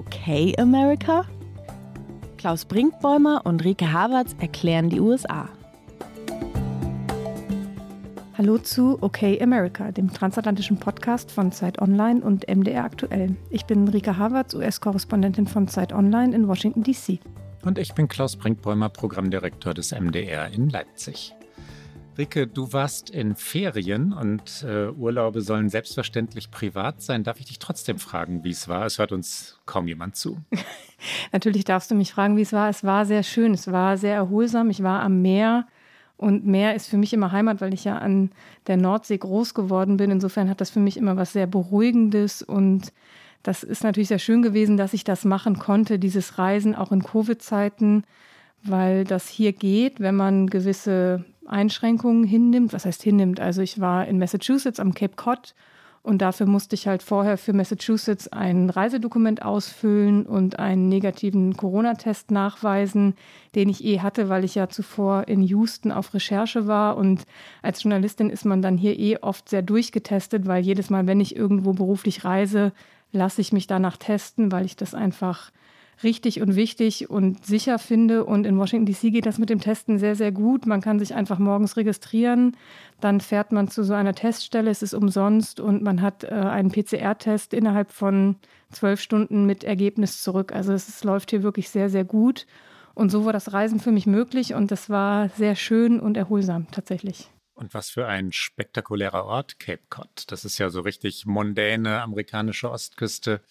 Okay America? Klaus Brinkbäumer und Rike Havertz erklären die USA. Hallo zu Okay America, dem transatlantischen Podcast von Zeit Online und MDR Aktuell. Ich bin Rika Havertz, US-Korrespondentin von Zeit Online in Washington, D.C. Und ich bin Klaus Brinkbäumer, Programmdirektor des MDR in Leipzig. Rike, du warst in Ferien und äh, Urlaube sollen selbstverständlich privat sein. Darf ich dich trotzdem fragen, wie es war? Es hört uns kaum jemand zu. Natürlich darfst du mich fragen, wie es war. Es war sehr schön, es war sehr erholsam. Ich war am Meer und Meer ist für mich immer Heimat, weil ich ja an der Nordsee groß geworden bin. Insofern hat das für mich immer was sehr Beruhigendes und das ist natürlich sehr schön gewesen, dass ich das machen konnte, dieses Reisen auch in Covid-Zeiten, weil das hier geht, wenn man gewisse Einschränkungen hinnimmt. Was heißt hinnimmt? Also ich war in Massachusetts am Cape Cod und dafür musste ich halt vorher für Massachusetts ein Reisedokument ausfüllen und einen negativen Corona-Test nachweisen, den ich eh hatte, weil ich ja zuvor in Houston auf Recherche war. Und als Journalistin ist man dann hier eh oft sehr durchgetestet, weil jedes Mal, wenn ich irgendwo beruflich reise, lasse ich mich danach testen, weil ich das einfach richtig und wichtig und sicher finde. Und in Washington DC geht das mit dem Testen sehr, sehr gut. Man kann sich einfach morgens registrieren, dann fährt man zu so einer Teststelle, es ist umsonst und man hat äh, einen PCR-Test innerhalb von zwölf Stunden mit Ergebnis zurück. Also es, es läuft hier wirklich sehr, sehr gut. Und so war das Reisen für mich möglich und das war sehr schön und erholsam tatsächlich. Und was für ein spektakulärer Ort, Cape Cod. Das ist ja so richtig mondäne amerikanische Ostküste.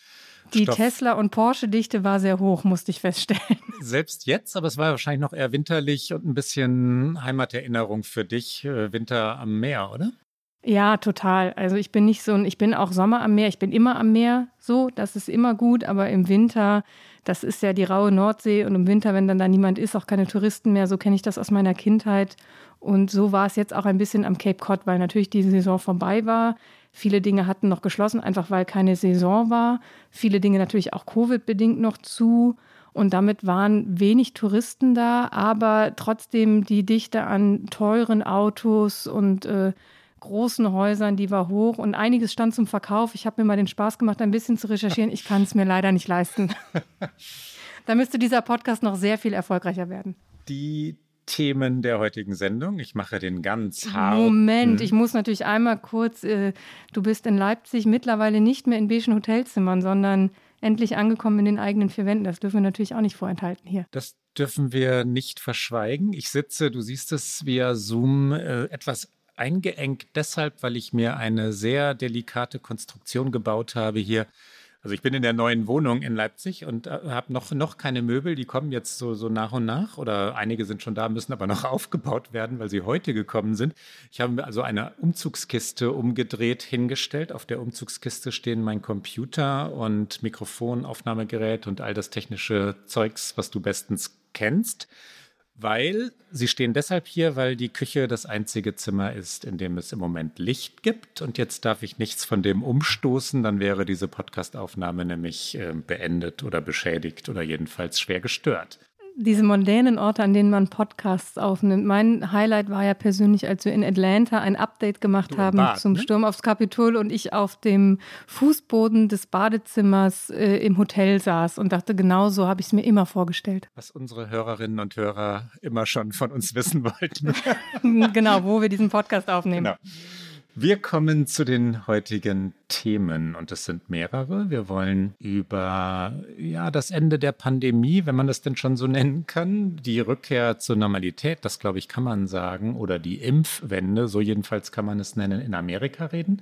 Die Stoff. Tesla- und Porsche-Dichte war sehr hoch, musste ich feststellen. Selbst jetzt, aber es war wahrscheinlich noch eher winterlich und ein bisschen Heimaterinnerung für dich, äh, Winter am Meer, oder? Ja, total. Also ich bin nicht so ein, ich bin auch Sommer am Meer, ich bin immer am Meer, so, das ist immer gut, aber im Winter, das ist ja die raue Nordsee und im Winter, wenn dann da niemand ist, auch keine Touristen mehr, so kenne ich das aus meiner Kindheit. Und so war es jetzt auch ein bisschen am Cape Cod, weil natürlich die Saison vorbei war. Viele Dinge hatten noch geschlossen, einfach weil keine Saison war. Viele Dinge natürlich auch Covid-bedingt noch zu. Und damit waren wenig Touristen da, aber trotzdem die Dichte an teuren Autos und äh, großen Häusern, die war hoch und einiges stand zum Verkauf. Ich habe mir mal den Spaß gemacht, ein bisschen zu recherchieren. Ich kann es mir leider nicht leisten. da müsste dieser Podcast noch sehr viel erfolgreicher werden. Die Themen der heutigen Sendung. Ich mache den ganz hart. Moment, ich muss natürlich einmal kurz, äh, du bist in Leipzig mittlerweile nicht mehr in beigen Hotelzimmern, sondern endlich angekommen in den eigenen vier Wänden. Das dürfen wir natürlich auch nicht vorenthalten hier. Das dürfen wir nicht verschweigen. Ich sitze, du siehst es via Zoom, äh, etwas eingeengt deshalb, weil ich mir eine sehr delikate Konstruktion gebaut habe hier also ich bin in der neuen Wohnung in Leipzig und äh, habe noch, noch keine Möbel. Die kommen jetzt so, so nach und nach oder einige sind schon da, müssen aber noch aufgebaut werden, weil sie heute gekommen sind. Ich habe mir also eine Umzugskiste umgedreht hingestellt. Auf der Umzugskiste stehen mein Computer und Mikrofon, Aufnahmegerät und all das technische Zeugs, was du bestens kennst. Weil sie stehen deshalb hier, weil die Küche das einzige Zimmer ist, in dem es im Moment Licht gibt. Und jetzt darf ich nichts von dem umstoßen, dann wäre diese Podcastaufnahme nämlich äh, beendet oder beschädigt oder jedenfalls schwer gestört diese mondänen Orte, an denen man Podcasts aufnimmt. Mein Highlight war ja persönlich, als wir in Atlanta ein Update gemacht haben Bad, zum ne? Sturm aufs Kapitol und ich auf dem Fußboden des Badezimmers äh, im Hotel saß und dachte, genau so habe ich es mir immer vorgestellt. Was unsere Hörerinnen und Hörer immer schon von uns wissen wollten. genau, wo wir diesen Podcast aufnehmen. Genau. Wir kommen zu den heutigen Themen und es sind mehrere. Wir wollen über ja, das Ende der Pandemie, wenn man das denn schon so nennen kann, die Rückkehr zur Normalität, das glaube ich, kann man sagen, oder die Impfwende, so jedenfalls kann man es nennen, in Amerika reden.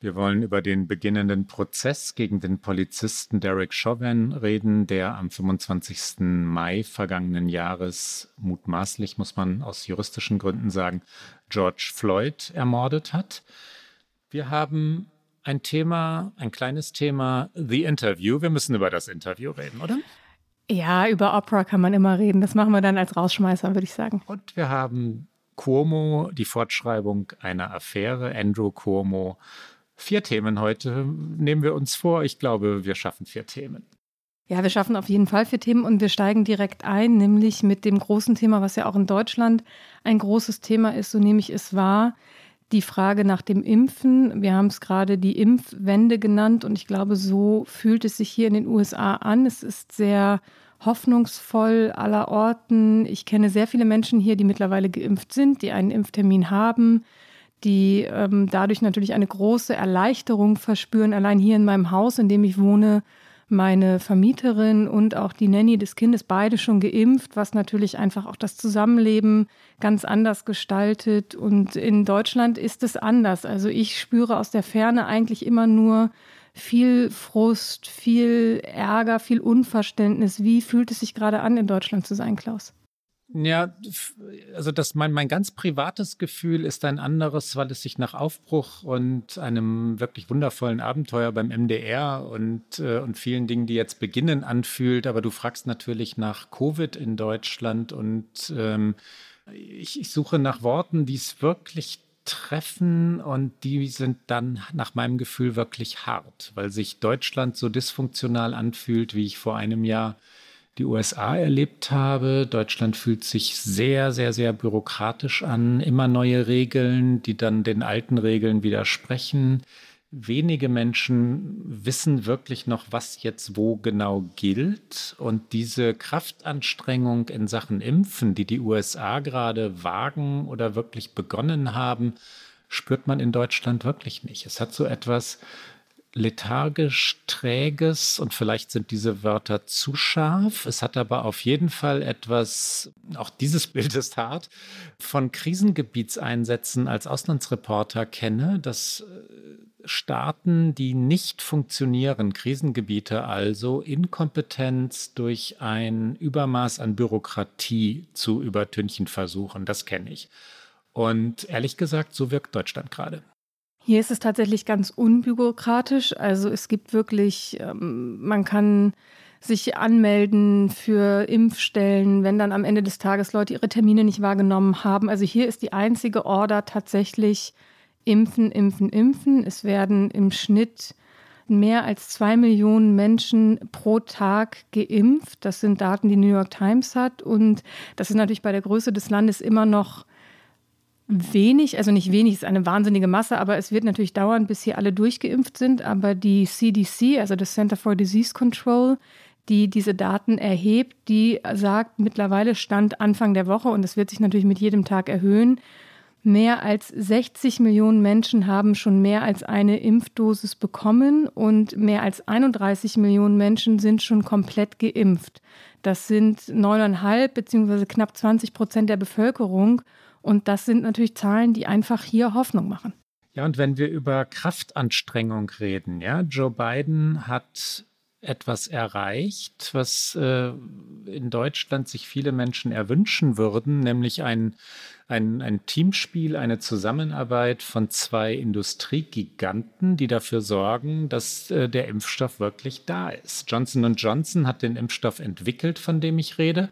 Wir wollen über den beginnenden Prozess gegen den Polizisten Derek Chauvin reden, der am 25. Mai vergangenen Jahres mutmaßlich, muss man aus juristischen Gründen sagen, George Floyd ermordet hat. Wir haben ein Thema, ein kleines Thema, The Interview. Wir müssen über das Interview reden, oder? Ja, über Opera kann man immer reden. Das machen wir dann als Rausschmeißer, würde ich sagen. Und wir haben Cuomo, die Fortschreibung einer Affäre. Andrew Cuomo Vier Themen heute nehmen wir uns vor. Ich glaube, wir schaffen vier Themen. Ja, wir schaffen auf jeden Fall vier Themen und wir steigen direkt ein, nämlich mit dem großen Thema, was ja auch in Deutschland ein großes Thema ist, so nehme ich es wahr, die Frage nach dem Impfen. Wir haben es gerade die Impfwende genannt und ich glaube, so fühlt es sich hier in den USA an. Es ist sehr hoffnungsvoll aller Orten. Ich kenne sehr viele Menschen hier, die mittlerweile geimpft sind, die einen Impftermin haben, die ähm, dadurch natürlich eine große Erleichterung verspüren. Allein hier in meinem Haus, in dem ich wohne, meine Vermieterin und auch die Nanny des Kindes beide schon geimpft, was natürlich einfach auch das Zusammenleben ganz anders gestaltet. Und in Deutschland ist es anders. Also ich spüre aus der Ferne eigentlich immer nur viel Frust, viel Ärger, viel Unverständnis. Wie fühlt es sich gerade an, in Deutschland zu sein, Klaus? Ja, also das mein, mein ganz privates Gefühl ist ein anderes, weil es sich nach Aufbruch und einem wirklich wundervollen Abenteuer beim MDR und, äh, und vielen Dingen, die jetzt beginnen, anfühlt. Aber du fragst natürlich nach Covid in Deutschland und ähm, ich, ich suche nach Worten, die es wirklich treffen und die sind dann nach meinem Gefühl wirklich hart, weil sich Deutschland so dysfunktional anfühlt, wie ich vor einem Jahr die USA erlebt habe. Deutschland fühlt sich sehr, sehr, sehr bürokratisch an. Immer neue Regeln, die dann den alten Regeln widersprechen. Wenige Menschen wissen wirklich noch, was jetzt wo genau gilt. Und diese Kraftanstrengung in Sachen Impfen, die die USA gerade wagen oder wirklich begonnen haben, spürt man in Deutschland wirklich nicht. Es hat so etwas lethargisch träges und vielleicht sind diese Wörter zu scharf. Es hat aber auf jeden Fall etwas, auch dieses Bild ist hart, von Krisengebietseinsätzen als Auslandsreporter kenne, dass äh, Staaten, die nicht funktionieren, Krisengebiete also, Inkompetenz durch ein Übermaß an Bürokratie zu übertünchen versuchen. Das kenne ich. Und ehrlich gesagt, so wirkt Deutschland gerade. Hier ist es tatsächlich ganz unbürokratisch. Also es gibt wirklich, ähm, man kann sich anmelden für Impfstellen, wenn dann am Ende des Tages Leute ihre Termine nicht wahrgenommen haben. Also hier ist die einzige Order tatsächlich impfen, impfen, impfen. Es werden im Schnitt mehr als zwei Millionen Menschen pro Tag geimpft. Das sind Daten, die New York Times hat. Und das ist natürlich bei der Größe des Landes immer noch wenig, also nicht wenig, ist eine wahnsinnige Masse, aber es wird natürlich dauern, bis hier alle durchgeimpft sind. Aber die CDC, also das Center for Disease Control, die diese Daten erhebt, die sagt mittlerweile Stand Anfang der Woche, und das wird sich natürlich mit jedem Tag erhöhen, Mehr als 60 Millionen Menschen haben schon mehr als eine Impfdosis bekommen und mehr als 31 Millionen Menschen sind schon komplett geimpft. Das sind neuneinhalb beziehungsweise knapp 20 Prozent der Bevölkerung. Und das sind natürlich Zahlen, die einfach hier Hoffnung machen. Ja, und wenn wir über Kraftanstrengung reden, ja, Joe Biden hat etwas erreicht, was äh, in Deutschland sich viele Menschen erwünschen würden, nämlich ein, ein, ein Teamspiel, eine Zusammenarbeit von zwei Industriegiganten, die dafür sorgen, dass äh, der Impfstoff wirklich da ist. Johnson Johnson hat den Impfstoff entwickelt, von dem ich rede.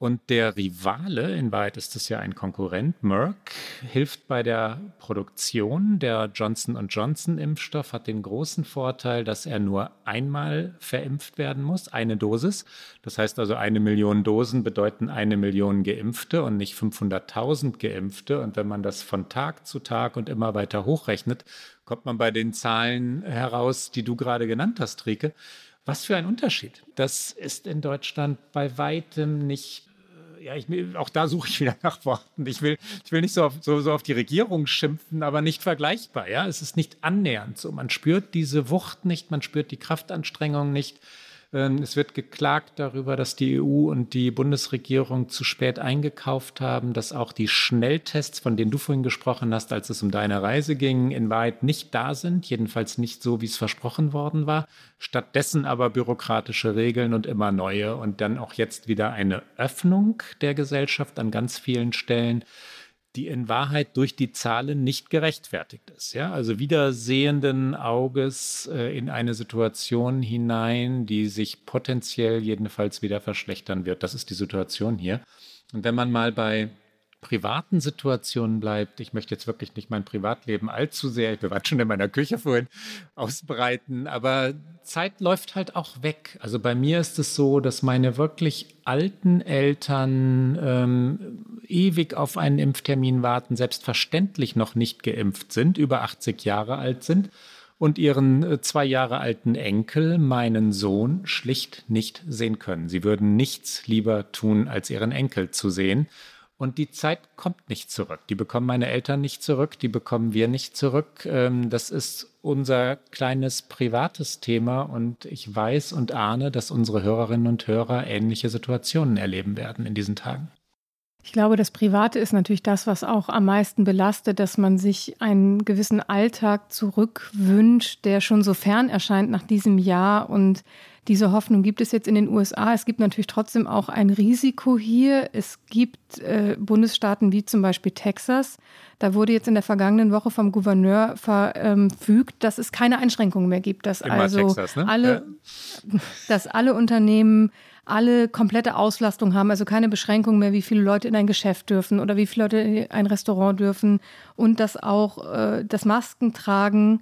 Und der Rivale, in Wahrheit ist es ja ein Konkurrent, Merck, hilft bei der Produktion. Der Johnson Johnson Impfstoff hat den großen Vorteil, dass er nur einmal verimpft werden muss, eine Dosis. Das heißt also, eine Million Dosen bedeuten eine Million Geimpfte und nicht 500.000 Geimpfte. Und wenn man das von Tag zu Tag und immer weiter hochrechnet, kommt man bei den Zahlen heraus, die du gerade genannt hast, Rike. Was für ein Unterschied. Das ist in Deutschland bei weitem nicht ja, ich, auch da suche ich wieder nach Worten. Ich will, ich will nicht so auf, so, so auf die Regierung schimpfen, aber nicht vergleichbar. Ja, es ist nicht annähernd so. Man spürt diese Wucht nicht, man spürt die Kraftanstrengung nicht. Ähm, es wird geklagt darüber, dass die EU und die Bundesregierung zu spät eingekauft haben, dass auch die Schnelltests, von denen du vorhin gesprochen hast, als es um deine Reise ging, in Wahrheit nicht da sind, jedenfalls nicht so, wie es versprochen worden war. Stattdessen aber bürokratische Regeln und immer neue und dann auch jetzt wieder eine Öffnung der Gesellschaft an ganz vielen Stellen die in Wahrheit durch die Zahlen nicht gerechtfertigt ist. Ja? Also wieder sehenden Auges äh, in eine Situation hinein, die sich potenziell jedenfalls wieder verschlechtern wird. Das ist die Situation hier. Und wenn man mal bei privaten Situationen bleibt. Ich möchte jetzt wirklich nicht mein Privatleben allzu sehr, ich war schon in meiner Küche vorhin, ausbreiten, aber Zeit läuft halt auch weg. Also bei mir ist es so, dass meine wirklich alten Eltern ähm, ewig auf einen Impftermin warten, selbstverständlich noch nicht geimpft sind, über 80 Jahre alt sind und ihren äh, zwei Jahre alten Enkel, meinen Sohn, schlicht nicht sehen können. Sie würden nichts lieber tun, als ihren Enkel zu sehen. Und die Zeit kommt nicht zurück. Die bekommen meine Eltern nicht zurück, die bekommen wir nicht zurück. Ähm, das ist unser kleines privates Thema und ich weiß und ahne, dass unsere Hörerinnen und Hörer ähnliche Situationen erleben werden in diesen Tagen. Ich glaube, das Private ist natürlich das, was auch am meisten belastet, dass man sich einen gewissen Alltag zurückwünscht, der schon so fern erscheint nach diesem Jahr. Und diese Hoffnung gibt es jetzt in den USA. Es gibt natürlich trotzdem auch ein Risiko hier. Es gibt äh, Bundesstaaten wie zum Beispiel Texas. Da wurde jetzt in der vergangenen Woche vom Gouverneur verfügt, dass es keine Einschränkungen mehr gibt, dass Immer also Texas, ne? alle, ja. dass alle Unternehmen alle komplette Auslastung haben, also keine Beschränkung mehr, wie viele Leute in ein Geschäft dürfen oder wie viele Leute in ein Restaurant dürfen und dass auch äh, das Maskentragen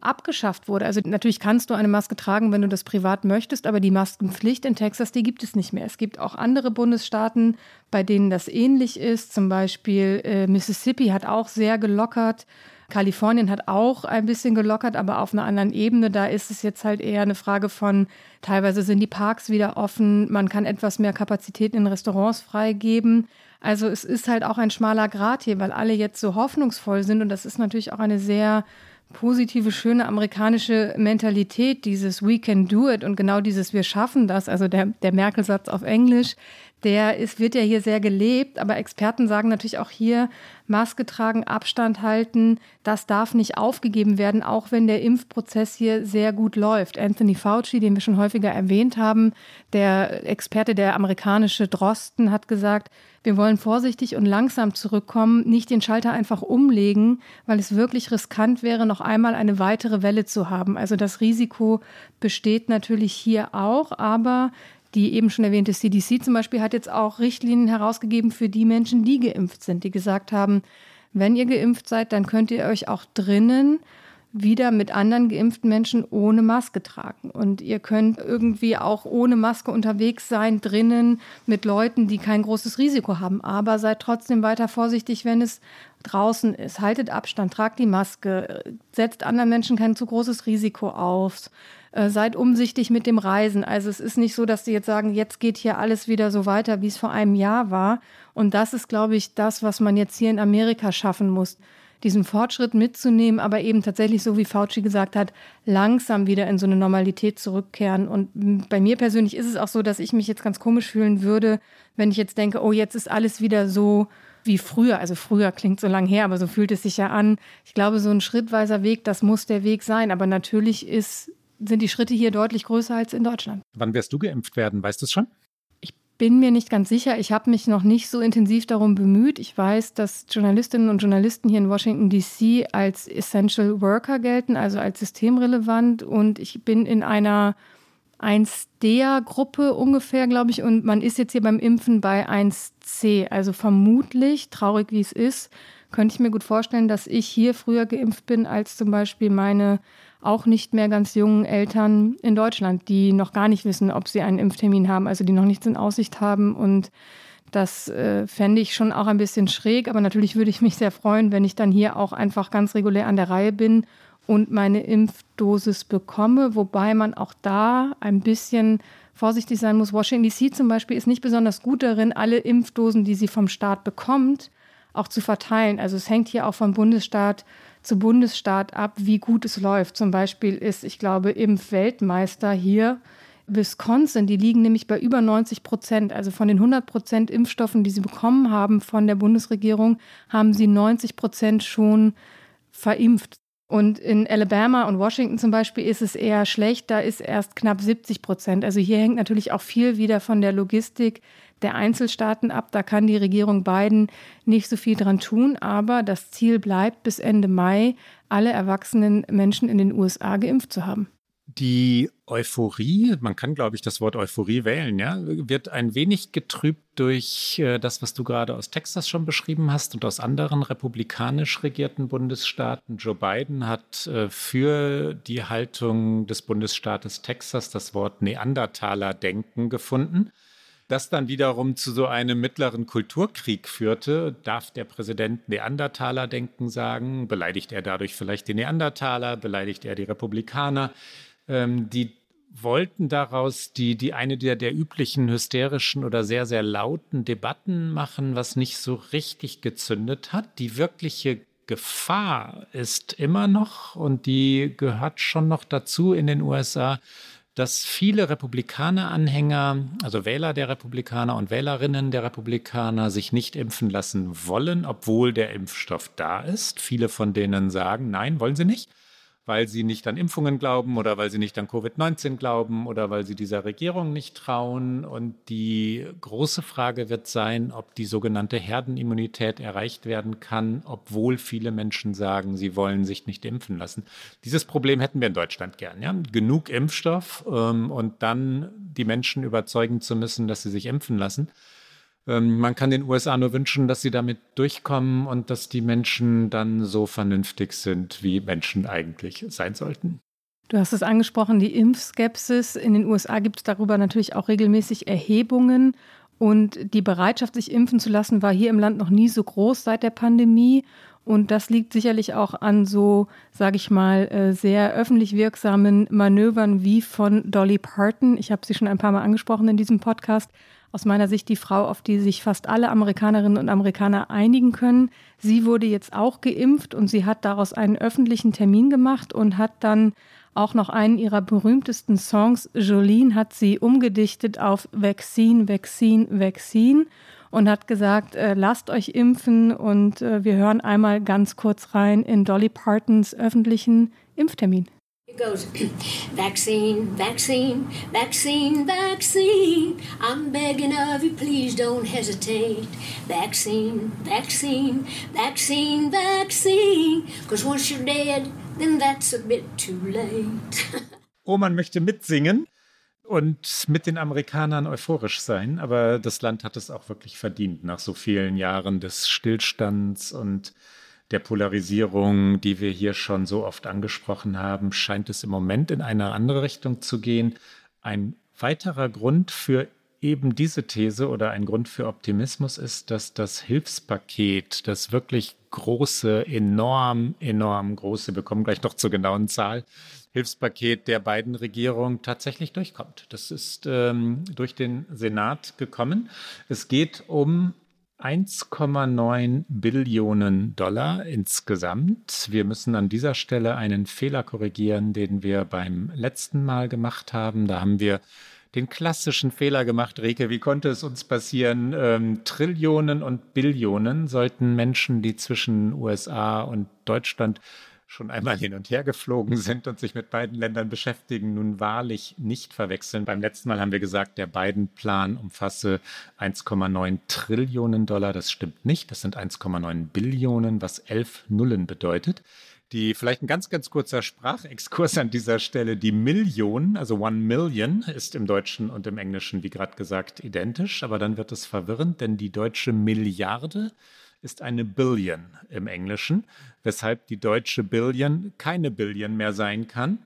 abgeschafft wurde. Also natürlich kannst du eine Maske tragen, wenn du das privat möchtest, aber die Maskenpflicht in Texas, die gibt es nicht mehr. Es gibt auch andere Bundesstaaten, bei denen das ähnlich ist. Zum Beispiel äh, Mississippi hat auch sehr gelockert. Kalifornien hat auch ein bisschen gelockert, aber auf einer anderen Ebene. Da ist es jetzt halt eher eine Frage von, teilweise sind die Parks wieder offen, man kann etwas mehr Kapazität in Restaurants freigeben. Also es ist halt auch ein schmaler Grat hier, weil alle jetzt so hoffnungsvoll sind und das ist natürlich auch eine sehr positive, schöne amerikanische Mentalität, dieses We can do it und genau dieses Wir schaffen das, also der, der Merkel-Satz auf Englisch, der ist, wird ja hier sehr gelebt, aber Experten sagen natürlich auch hier, Maske tragen, Abstand halten, das darf nicht aufgegeben werden, auch wenn der Impfprozess hier sehr gut läuft. Anthony Fauci, den wir schon häufiger erwähnt haben, der Experte, der amerikanische Drosten, hat gesagt, wir wollen vorsichtig und langsam zurückkommen, nicht den Schalter einfach umlegen, weil es wirklich riskant wäre, noch einmal eine weitere Welle zu haben. Also das Risiko besteht natürlich hier auch, aber die eben schon erwähnte CDC zum Beispiel hat jetzt auch Richtlinien herausgegeben für die Menschen, die geimpft sind, die gesagt haben, wenn ihr geimpft seid, dann könnt ihr euch auch drinnen wieder mit anderen geimpften Menschen ohne Maske tragen. Und ihr könnt irgendwie auch ohne Maske unterwegs sein, drinnen mit Leuten, die kein großes Risiko haben. Aber seid trotzdem weiter vorsichtig, wenn es draußen ist. Haltet Abstand, tragt die Maske, setzt anderen Menschen kein zu großes Risiko auf. Äh, seid umsichtig mit dem Reisen. Also es ist nicht so, dass sie jetzt sagen, jetzt geht hier alles wieder so weiter, wie es vor einem Jahr war. Und das ist, glaube ich, das, was man jetzt hier in Amerika schaffen muss. Diesen Fortschritt mitzunehmen, aber eben tatsächlich, so wie Fauci gesagt hat, langsam wieder in so eine Normalität zurückkehren. Und bei mir persönlich ist es auch so, dass ich mich jetzt ganz komisch fühlen würde, wenn ich jetzt denke, oh, jetzt ist alles wieder so wie früher. Also früher klingt so lang her, aber so fühlt es sich ja an. Ich glaube, so ein schrittweiser Weg, das muss der Weg sein. Aber natürlich ist sind die Schritte hier deutlich größer als in Deutschland. Wann wirst du geimpft werden? Weißt du es schon? Ich bin mir nicht ganz sicher. Ich habe mich noch nicht so intensiv darum bemüht. Ich weiß, dass Journalistinnen und Journalisten hier in Washington, DC als Essential Worker gelten, also als systemrelevant. Und ich bin in einer 1D-Gruppe ungefähr, glaube ich. Und man ist jetzt hier beim Impfen bei 1C. Also vermutlich, traurig wie es ist, könnte ich mir gut vorstellen, dass ich hier früher geimpft bin als zum Beispiel meine auch nicht mehr ganz jungen Eltern in Deutschland, die noch gar nicht wissen, ob sie einen Impftermin haben, also die noch nichts in Aussicht haben. Und das äh, fände ich schon auch ein bisschen schräg, aber natürlich würde ich mich sehr freuen, wenn ich dann hier auch einfach ganz regulär an der Reihe bin und meine Impfdosis bekomme, wobei man auch da ein bisschen vorsichtig sein muss. Washington DC zum Beispiel ist nicht besonders gut darin, alle Impfdosen, die sie vom Staat bekommt, auch zu verteilen. Also es hängt hier auch vom Bundesstaat zu Bundesstaat ab, wie gut es läuft. Zum Beispiel ist, ich glaube, Impfweltmeister hier Wisconsin, die liegen nämlich bei über 90 Prozent. Also von den 100 Prozent Impfstoffen, die sie bekommen haben von der Bundesregierung, haben sie 90 Prozent schon verimpft. Und in Alabama und Washington zum Beispiel ist es eher schlecht, da ist erst knapp 70 Prozent. Also hier hängt natürlich auch viel wieder von der Logistik der Einzelstaaten ab. Da kann die Regierung Biden nicht so viel dran tun, aber das Ziel bleibt bis Ende Mai, alle erwachsenen Menschen in den USA geimpft zu haben. Die Euphorie, man kann, glaube ich, das Wort Euphorie wählen, ja, wird ein wenig getrübt durch äh, das, was du gerade aus Texas schon beschrieben hast und aus anderen republikanisch regierten Bundesstaaten. Joe Biden hat äh, für die Haltung des Bundesstaates Texas das Wort Neandertaler-Denken gefunden. Das dann wiederum zu so einem mittleren Kulturkrieg führte. Darf der Präsident Neandertaler denken sagen? Beleidigt er dadurch vielleicht die Neandertaler? Beleidigt er die Republikaner? Ähm, die wollten daraus die, die eine der, der üblichen hysterischen oder sehr, sehr lauten Debatten machen, was nicht so richtig gezündet hat. Die wirkliche Gefahr ist immer noch, und die gehört schon noch dazu in den USA, dass viele Republikaner-Anhänger, also Wähler der Republikaner und Wählerinnen der Republikaner, sich nicht impfen lassen wollen, obwohl der Impfstoff da ist. Viele von denen sagen, nein, wollen sie nicht weil sie nicht an Impfungen glauben oder weil sie nicht an Covid-19 glauben oder weil sie dieser Regierung nicht trauen. Und die große Frage wird sein, ob die sogenannte Herdenimmunität erreicht werden kann, obwohl viele Menschen sagen, sie wollen sich nicht impfen lassen. Dieses Problem hätten wir in Deutschland gern. Ja? Genug Impfstoff ähm, und dann die Menschen überzeugen zu müssen, dass sie sich impfen lassen. Ähm, man kann den USA nur wünschen, dass sie damit durchkommen und dass die Menschen dann so vernünftig sind, wie Menschen eigentlich sein sollten. Du hast es angesprochen, die Impfskepsis. In den USA gibt es darüber natürlich auch regelmäßig Erhebungen. Und die Bereitschaft, sich impfen zu lassen, war hier im Land noch nie so groß seit der Pandemie. Und das liegt sicherlich auch an so, sage ich mal, äh, sehr öffentlich wirksamen Manövern wie von Dolly Parton. Ich habe sie schon ein paar Mal angesprochen in diesem Podcast aus meiner Sicht die Frau, auf die sich fast alle Amerikanerinnen und Amerikaner einigen können. Sie wurde jetzt auch geimpft und sie hat daraus einen öffentlichen Termin gemacht und hat dann auch noch einen ihrer berühmtesten Songs, Jolene, hat sie umgedichtet auf Vaccine, Vaccine, Vaccine und hat gesagt, äh, lasst euch impfen und äh, wir hören einmal ganz kurz rein in Dolly Partons öffentlichen Impftermin. Goes vaccine, vaccine, vaccine, vaccine. I'm begging of you, please don't hesitate. Vaccine, vaccine, vaccine, vaccine. Because once you're dead, then that's a bit too late. oh, man möchte mitsingen und mit den Amerikanern euphorisch sein, aber das Land hat es auch wirklich verdient nach so vielen Jahren des Stillstands und der Polarisierung, die wir hier schon so oft angesprochen haben, scheint es im Moment in eine andere Richtung zu gehen. Ein weiterer Grund für eben diese These oder ein Grund für Optimismus ist, dass das Hilfspaket, das wirklich große, enorm, enorm große, wir kommen gleich noch zur genauen Zahl, Hilfspaket der beiden Regierungen tatsächlich durchkommt. Das ist ähm, durch den Senat gekommen. Es geht um 1,9 Billionen Dollar insgesamt. Wir müssen an dieser Stelle einen Fehler korrigieren, den wir beim letzten Mal gemacht haben. Da haben wir den klassischen Fehler gemacht, Reke, wie konnte es uns passieren? Ähm, Trillionen und Billionen sollten Menschen, die zwischen USA und Deutschland schon einmal hin und her geflogen sind und sich mit beiden Ländern beschäftigen, nun wahrlich nicht verwechseln. Beim letzten Mal haben wir gesagt, der Biden-Plan umfasse 1,9 Trillionen Dollar. Das stimmt nicht. Das sind 1,9 Billionen, was elf Nullen bedeutet. Die vielleicht ein ganz, ganz kurzer Sprachexkurs an dieser Stelle. Die Million, also One Million, ist im Deutschen und im Englischen, wie gerade gesagt, identisch. Aber dann wird es verwirrend, denn die deutsche Milliarde ist eine Billion im Englischen, weshalb die deutsche Billion keine Billion mehr sein kann,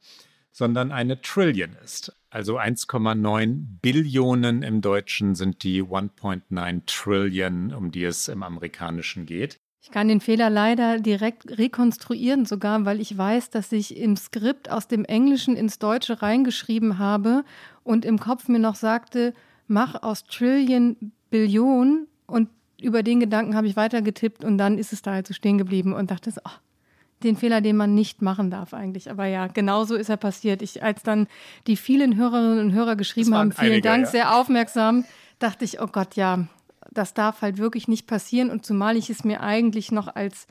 sondern eine Trillion ist. Also 1,9 Billionen im Deutschen sind die 1.9 Trillion, um die es im Amerikanischen geht. Ich kann den Fehler leider direkt rekonstruieren, sogar weil ich weiß, dass ich im Skript aus dem Englischen ins Deutsche reingeschrieben habe und im Kopf mir noch sagte, mach aus Trillion Billion und über den Gedanken habe ich weitergetippt und dann ist es da halt so stehen geblieben und dachte, oh, den Fehler, den man nicht machen darf eigentlich. Aber ja, genau so ist er passiert. Ich, als dann die vielen Hörerinnen und Hörer geschrieben haben, vielen einige, Dank, ja. sehr aufmerksam, dachte ich, oh Gott, ja, das darf halt wirklich nicht passieren. Und zumal ich es mir eigentlich noch als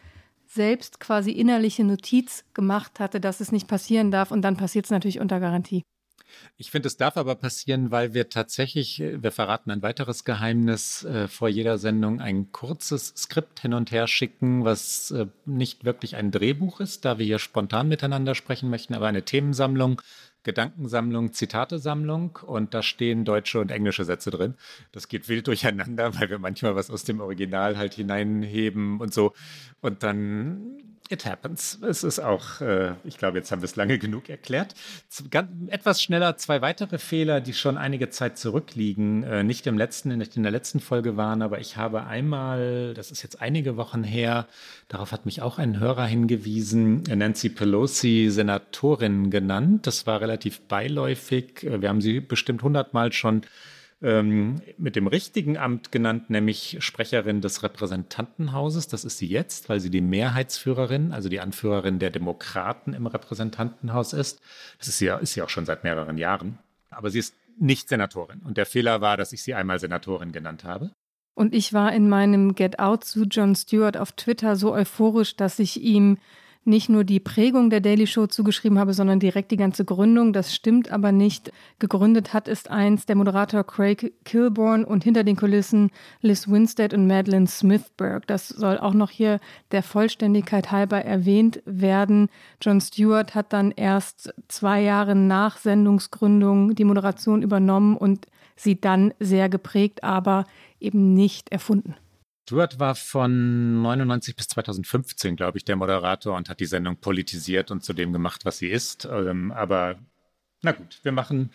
selbst quasi innerliche Notiz gemacht hatte, dass es nicht passieren darf. Und dann passiert es natürlich unter Garantie. Ich finde, es darf aber passieren, weil wir tatsächlich, äh, wir verraten ein weiteres Geheimnis, äh, vor jeder Sendung ein kurzes Skript hin und her schicken, was äh, nicht wirklich ein Drehbuch ist, da wir hier spontan miteinander sprechen möchten, aber eine Themensammlung, Gedankensammlung, Zitatesammlung und da stehen deutsche und englische Sätze drin. Das geht wild durcheinander, weil wir manchmal was aus dem Original halt hineinheben und so. Und dann It happens. Es ist auch, äh, ich glaube, jetzt haben wir es lange genug erklärt. Ganz, etwas schneller zwei weitere Fehler, die schon einige Zeit zurückliegen, äh, nicht im letzten, nicht in der letzten Folge waren, aber ich habe einmal, das ist jetzt einige Wochen her, darauf hat mich auch ein Hörer hingewiesen, Nancy Pelosi Senatorin genannt. Das war relativ beiläufig. Wir haben sie bestimmt hundertmal schon ähm, mit dem richtigen Amt genannt, nämlich Sprecherin des Repräsentantenhauses. Das ist sie jetzt, weil sie die Mehrheitsführerin, also die Anführerin der Demokraten im Repräsentantenhaus ist. Das ist sie, ist sie auch schon seit mehreren Jahren. Aber sie ist nicht Senatorin. Und der Fehler war, dass ich sie einmal Senatorin genannt habe. Und ich war in meinem Get Out zu Jon Stewart auf Twitter so euphorisch, dass ich ihm nicht nur die Prägung der Daily Show zugeschrieben habe, sondern direkt die ganze Gründung. Das stimmt aber nicht. Gegründet hat ist eins der Moderator Craig Kilborn und hinter den Kulissen Liz Winstead und Madeleine Smithberg. Das soll auch noch hier der Vollständigkeit halber erwähnt werden. Jon Stewart hat dann erst zwei Jahre nach Sendungsgründung die Moderation übernommen und sie dann sehr geprägt, aber eben nicht erfunden. Stuart war von 99 bis 2015, glaube ich, der Moderator und hat die Sendung politisiert und zu dem gemacht, was sie ist. Ähm, aber na gut, wir machen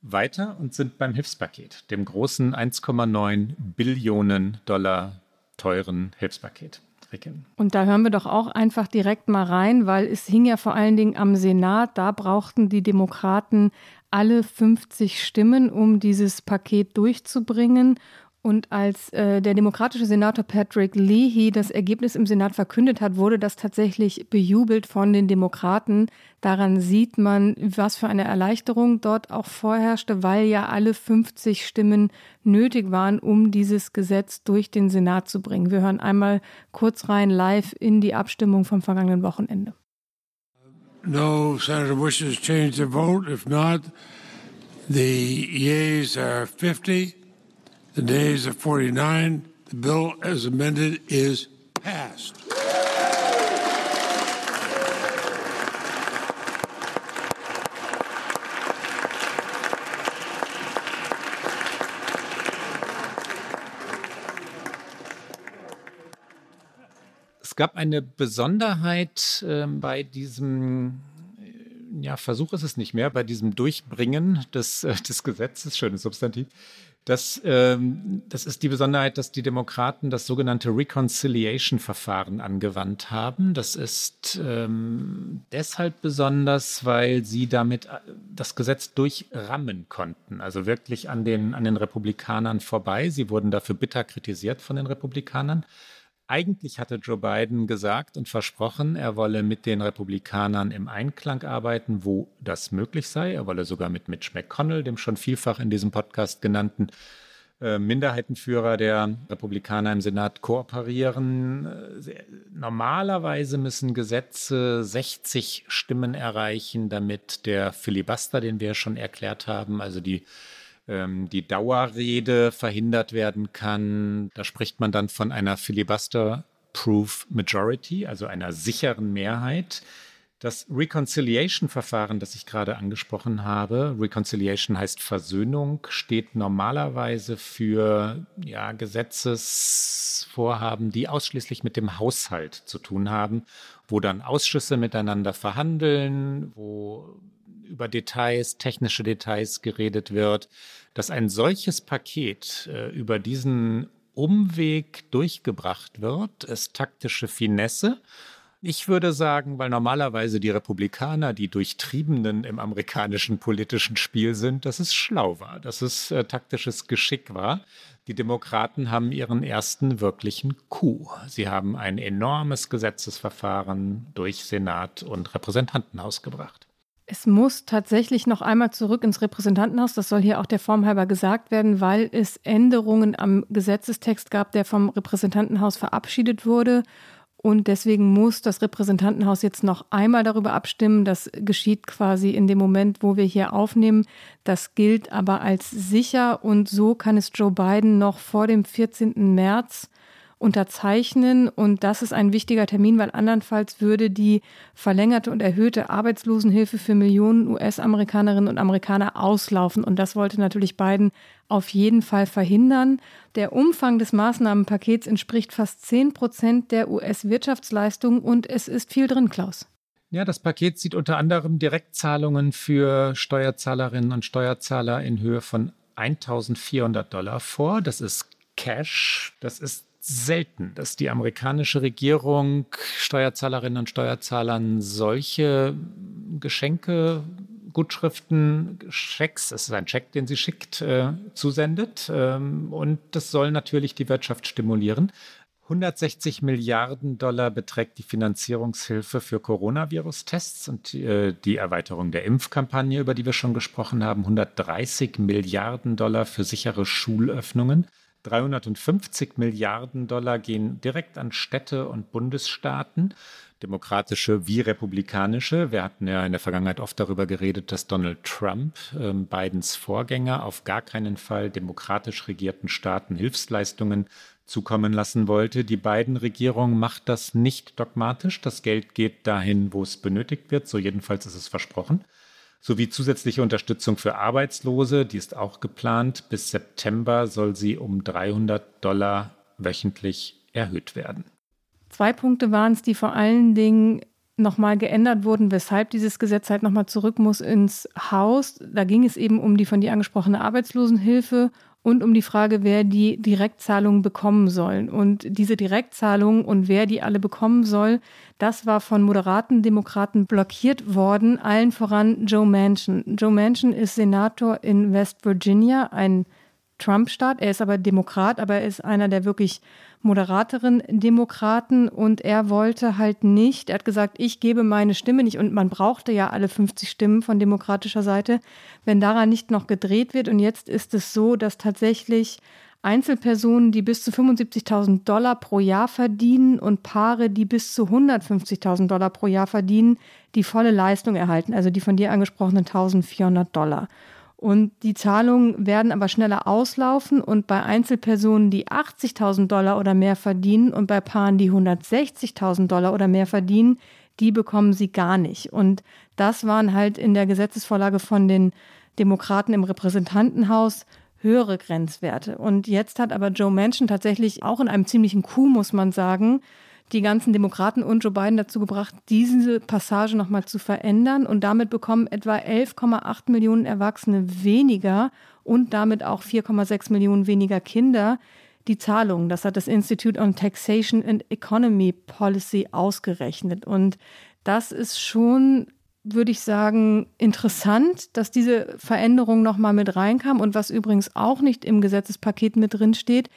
weiter und sind beim Hilfspaket, dem großen 1,9 Billionen Dollar teuren Hilfspaket. Ricken. Und da hören wir doch auch einfach direkt mal rein, weil es hing ja vor allen Dingen am Senat. Da brauchten die Demokraten alle 50 Stimmen, um dieses Paket durchzubringen. Und als äh, der demokratische Senator Patrick Leahy das Ergebnis im Senat verkündet hat, wurde das tatsächlich bejubelt von den Demokraten. Daran sieht man, was für eine Erleichterung dort auch vorherrschte, weil ja alle 50 Stimmen nötig waren, um dieses Gesetz durch den Senat zu bringen. Wir hören einmal kurz rein live in die Abstimmung vom vergangenen Wochenende. No senator wishes change their vote. If not, the yeas are 50. The nays are 49. The bill as amended is passed. Es gab eine Besonderheit äh, bei diesem äh, ja, Versuch ist es nicht mehr, bei diesem Durchbringen des, äh, des Gesetzes, schönes Substantiv, das, ähm, das ist die Besonderheit, dass die Demokraten das sogenannte Reconciliation-Verfahren angewandt haben. Das ist ähm, deshalb besonders, weil sie damit äh, das Gesetz durchrammen konnten, also wirklich an den, an den Republikanern vorbei. Sie wurden dafür bitter kritisiert von den Republikanern. Eigentlich hatte Joe Biden gesagt und versprochen, er wolle mit den Republikanern im Einklang arbeiten, wo das möglich sei. Er wolle sogar mit Mitch McConnell, dem schon vielfach in diesem Podcast genannten äh, Minderheitenführer der Republikaner im Senat kooperieren. Äh, normalerweise müssen Gesetze 60 Stimmen erreichen, damit der Filibuster, den wir schon erklärt haben, also die ähm, die Dauerrede verhindert werden kann. Da spricht man dann von einer Filibuster-Proof Majority, also einer sicheren Mehrheit. Das Reconciliation-Verfahren, das ich gerade angesprochen habe, Reconciliation heißt Versöhnung, steht normalerweise für ja, Gesetzesvorhaben, die ausschließlich mit dem Haushalt zu tun haben, wo dann Ausschüsse miteinander verhandeln, wo über Details, technische Details geredet wird, dass ein solches Paket äh, über diesen Umweg durchgebracht wird, ist taktische Finesse. Ich würde sagen, weil normalerweise die Republikaner die Durchtriebenen im amerikanischen politischen Spiel sind, dass es schlau war, dass es äh, taktisches Geschick war. Die Demokraten haben ihren ersten wirklichen Coup. Sie haben ein enormes Gesetzesverfahren durch Senat und Repräsentantenhaus gebracht. Es muss tatsächlich noch einmal zurück ins Repräsentantenhaus. Das soll hier auch der Form halber gesagt werden, weil es Änderungen am Gesetzestext gab, der vom Repräsentantenhaus verabschiedet wurde. Und deswegen muss das Repräsentantenhaus jetzt noch einmal darüber abstimmen. Das geschieht quasi in dem Moment, wo wir hier aufnehmen. Das gilt aber als sicher und so kann es Joe Biden noch vor dem 14. März unterzeichnen. Und das ist ein wichtiger Termin, weil andernfalls würde die verlängerte und erhöhte Arbeitslosenhilfe für Millionen US-Amerikanerinnen und Amerikaner auslaufen. Und das wollte natürlich Biden auf jeden Fall verhindern. Der Umfang des Maßnahmenpakets entspricht fast 10 Prozent der US-Wirtschaftsleistung und es ist viel drin, Klaus. Ja, das Paket sieht unter anderem Direktzahlungen für Steuerzahlerinnen und Steuerzahler in Höhe von 1400 Dollar vor. Das ist Cash. Das ist selten, dass die amerikanische Regierung Steuerzahlerinnen und Steuerzahlern solche Geschenke, Gutschriften, Schecks, es ist ein Scheck, den sie schickt, äh, zusendet. Ähm, und das soll natürlich die Wirtschaft stimulieren. 160 Milliarden Dollar beträgt die Finanzierungshilfe für Coronavirus-Tests und äh, die Erweiterung der Impfkampagne, über die wir schon gesprochen haben. 130 Milliarden Dollar für sichere Schulöffnungen. 350 Milliarden Dollar gehen direkt an Städte und Bundesstaaten, demokratische wie republikanische. Wir hatten ja in der Vergangenheit oft darüber geredet, dass Donald Trump, äh, Bidens Vorgänger, auf gar keinen Fall demokratisch regierten Staaten Hilfsleistungen zukommen lassen wollte. Die beiden Regierungen macht das nicht dogmatisch. Das Geld geht dahin, wo es benötigt wird. So jedenfalls ist es versprochen sowie zusätzliche Unterstützung für Arbeitslose, die ist auch geplant. Bis September soll sie um 300 Dollar wöchentlich erhöht werden. Zwei Punkte waren es, die vor allen Dingen nochmal geändert wurden, weshalb dieses Gesetz halt nochmal zurück muss ins Haus. Da ging es eben um die von dir angesprochene Arbeitslosenhilfe und um die Frage, wer die Direktzahlungen bekommen soll. Und diese Direktzahlungen und wer die alle bekommen soll, das war von moderaten Demokraten blockiert worden, allen voran Joe Manchin. Joe Manchin ist Senator in West Virginia, ein Trump-Staat. Er ist aber Demokrat, aber er ist einer der wirklich moderateren Demokraten und er wollte halt nicht, er hat gesagt, ich gebe meine Stimme nicht und man brauchte ja alle 50 Stimmen von demokratischer Seite, wenn daran nicht noch gedreht wird. Und jetzt ist es so, dass tatsächlich Einzelpersonen, die bis zu 75.000 Dollar pro Jahr verdienen und Paare, die bis zu 150.000 Dollar pro Jahr verdienen, die volle Leistung erhalten, also die von dir angesprochenen 1.400 Dollar. Und die Zahlungen werden aber schneller auslaufen und bei Einzelpersonen, die 80.000 Dollar oder mehr verdienen und bei Paaren, die 160.000 Dollar oder mehr verdienen, die bekommen sie gar nicht. Und das waren halt in der Gesetzesvorlage von den Demokraten im Repräsentantenhaus höhere Grenzwerte. Und jetzt hat aber Joe Manchin tatsächlich auch in einem ziemlichen Coup, muss man sagen, die ganzen Demokraten und Joe Biden dazu gebracht, diese Passage nochmal zu verändern. Und damit bekommen etwa 11,8 Millionen Erwachsene weniger und damit auch 4,6 Millionen weniger Kinder die Zahlungen. Das hat das Institute on Taxation and Economy Policy ausgerechnet. Und das ist schon würde ich sagen, interessant, dass diese Veränderung nochmal mit reinkam und was übrigens auch nicht im Gesetzespaket mit drin steht.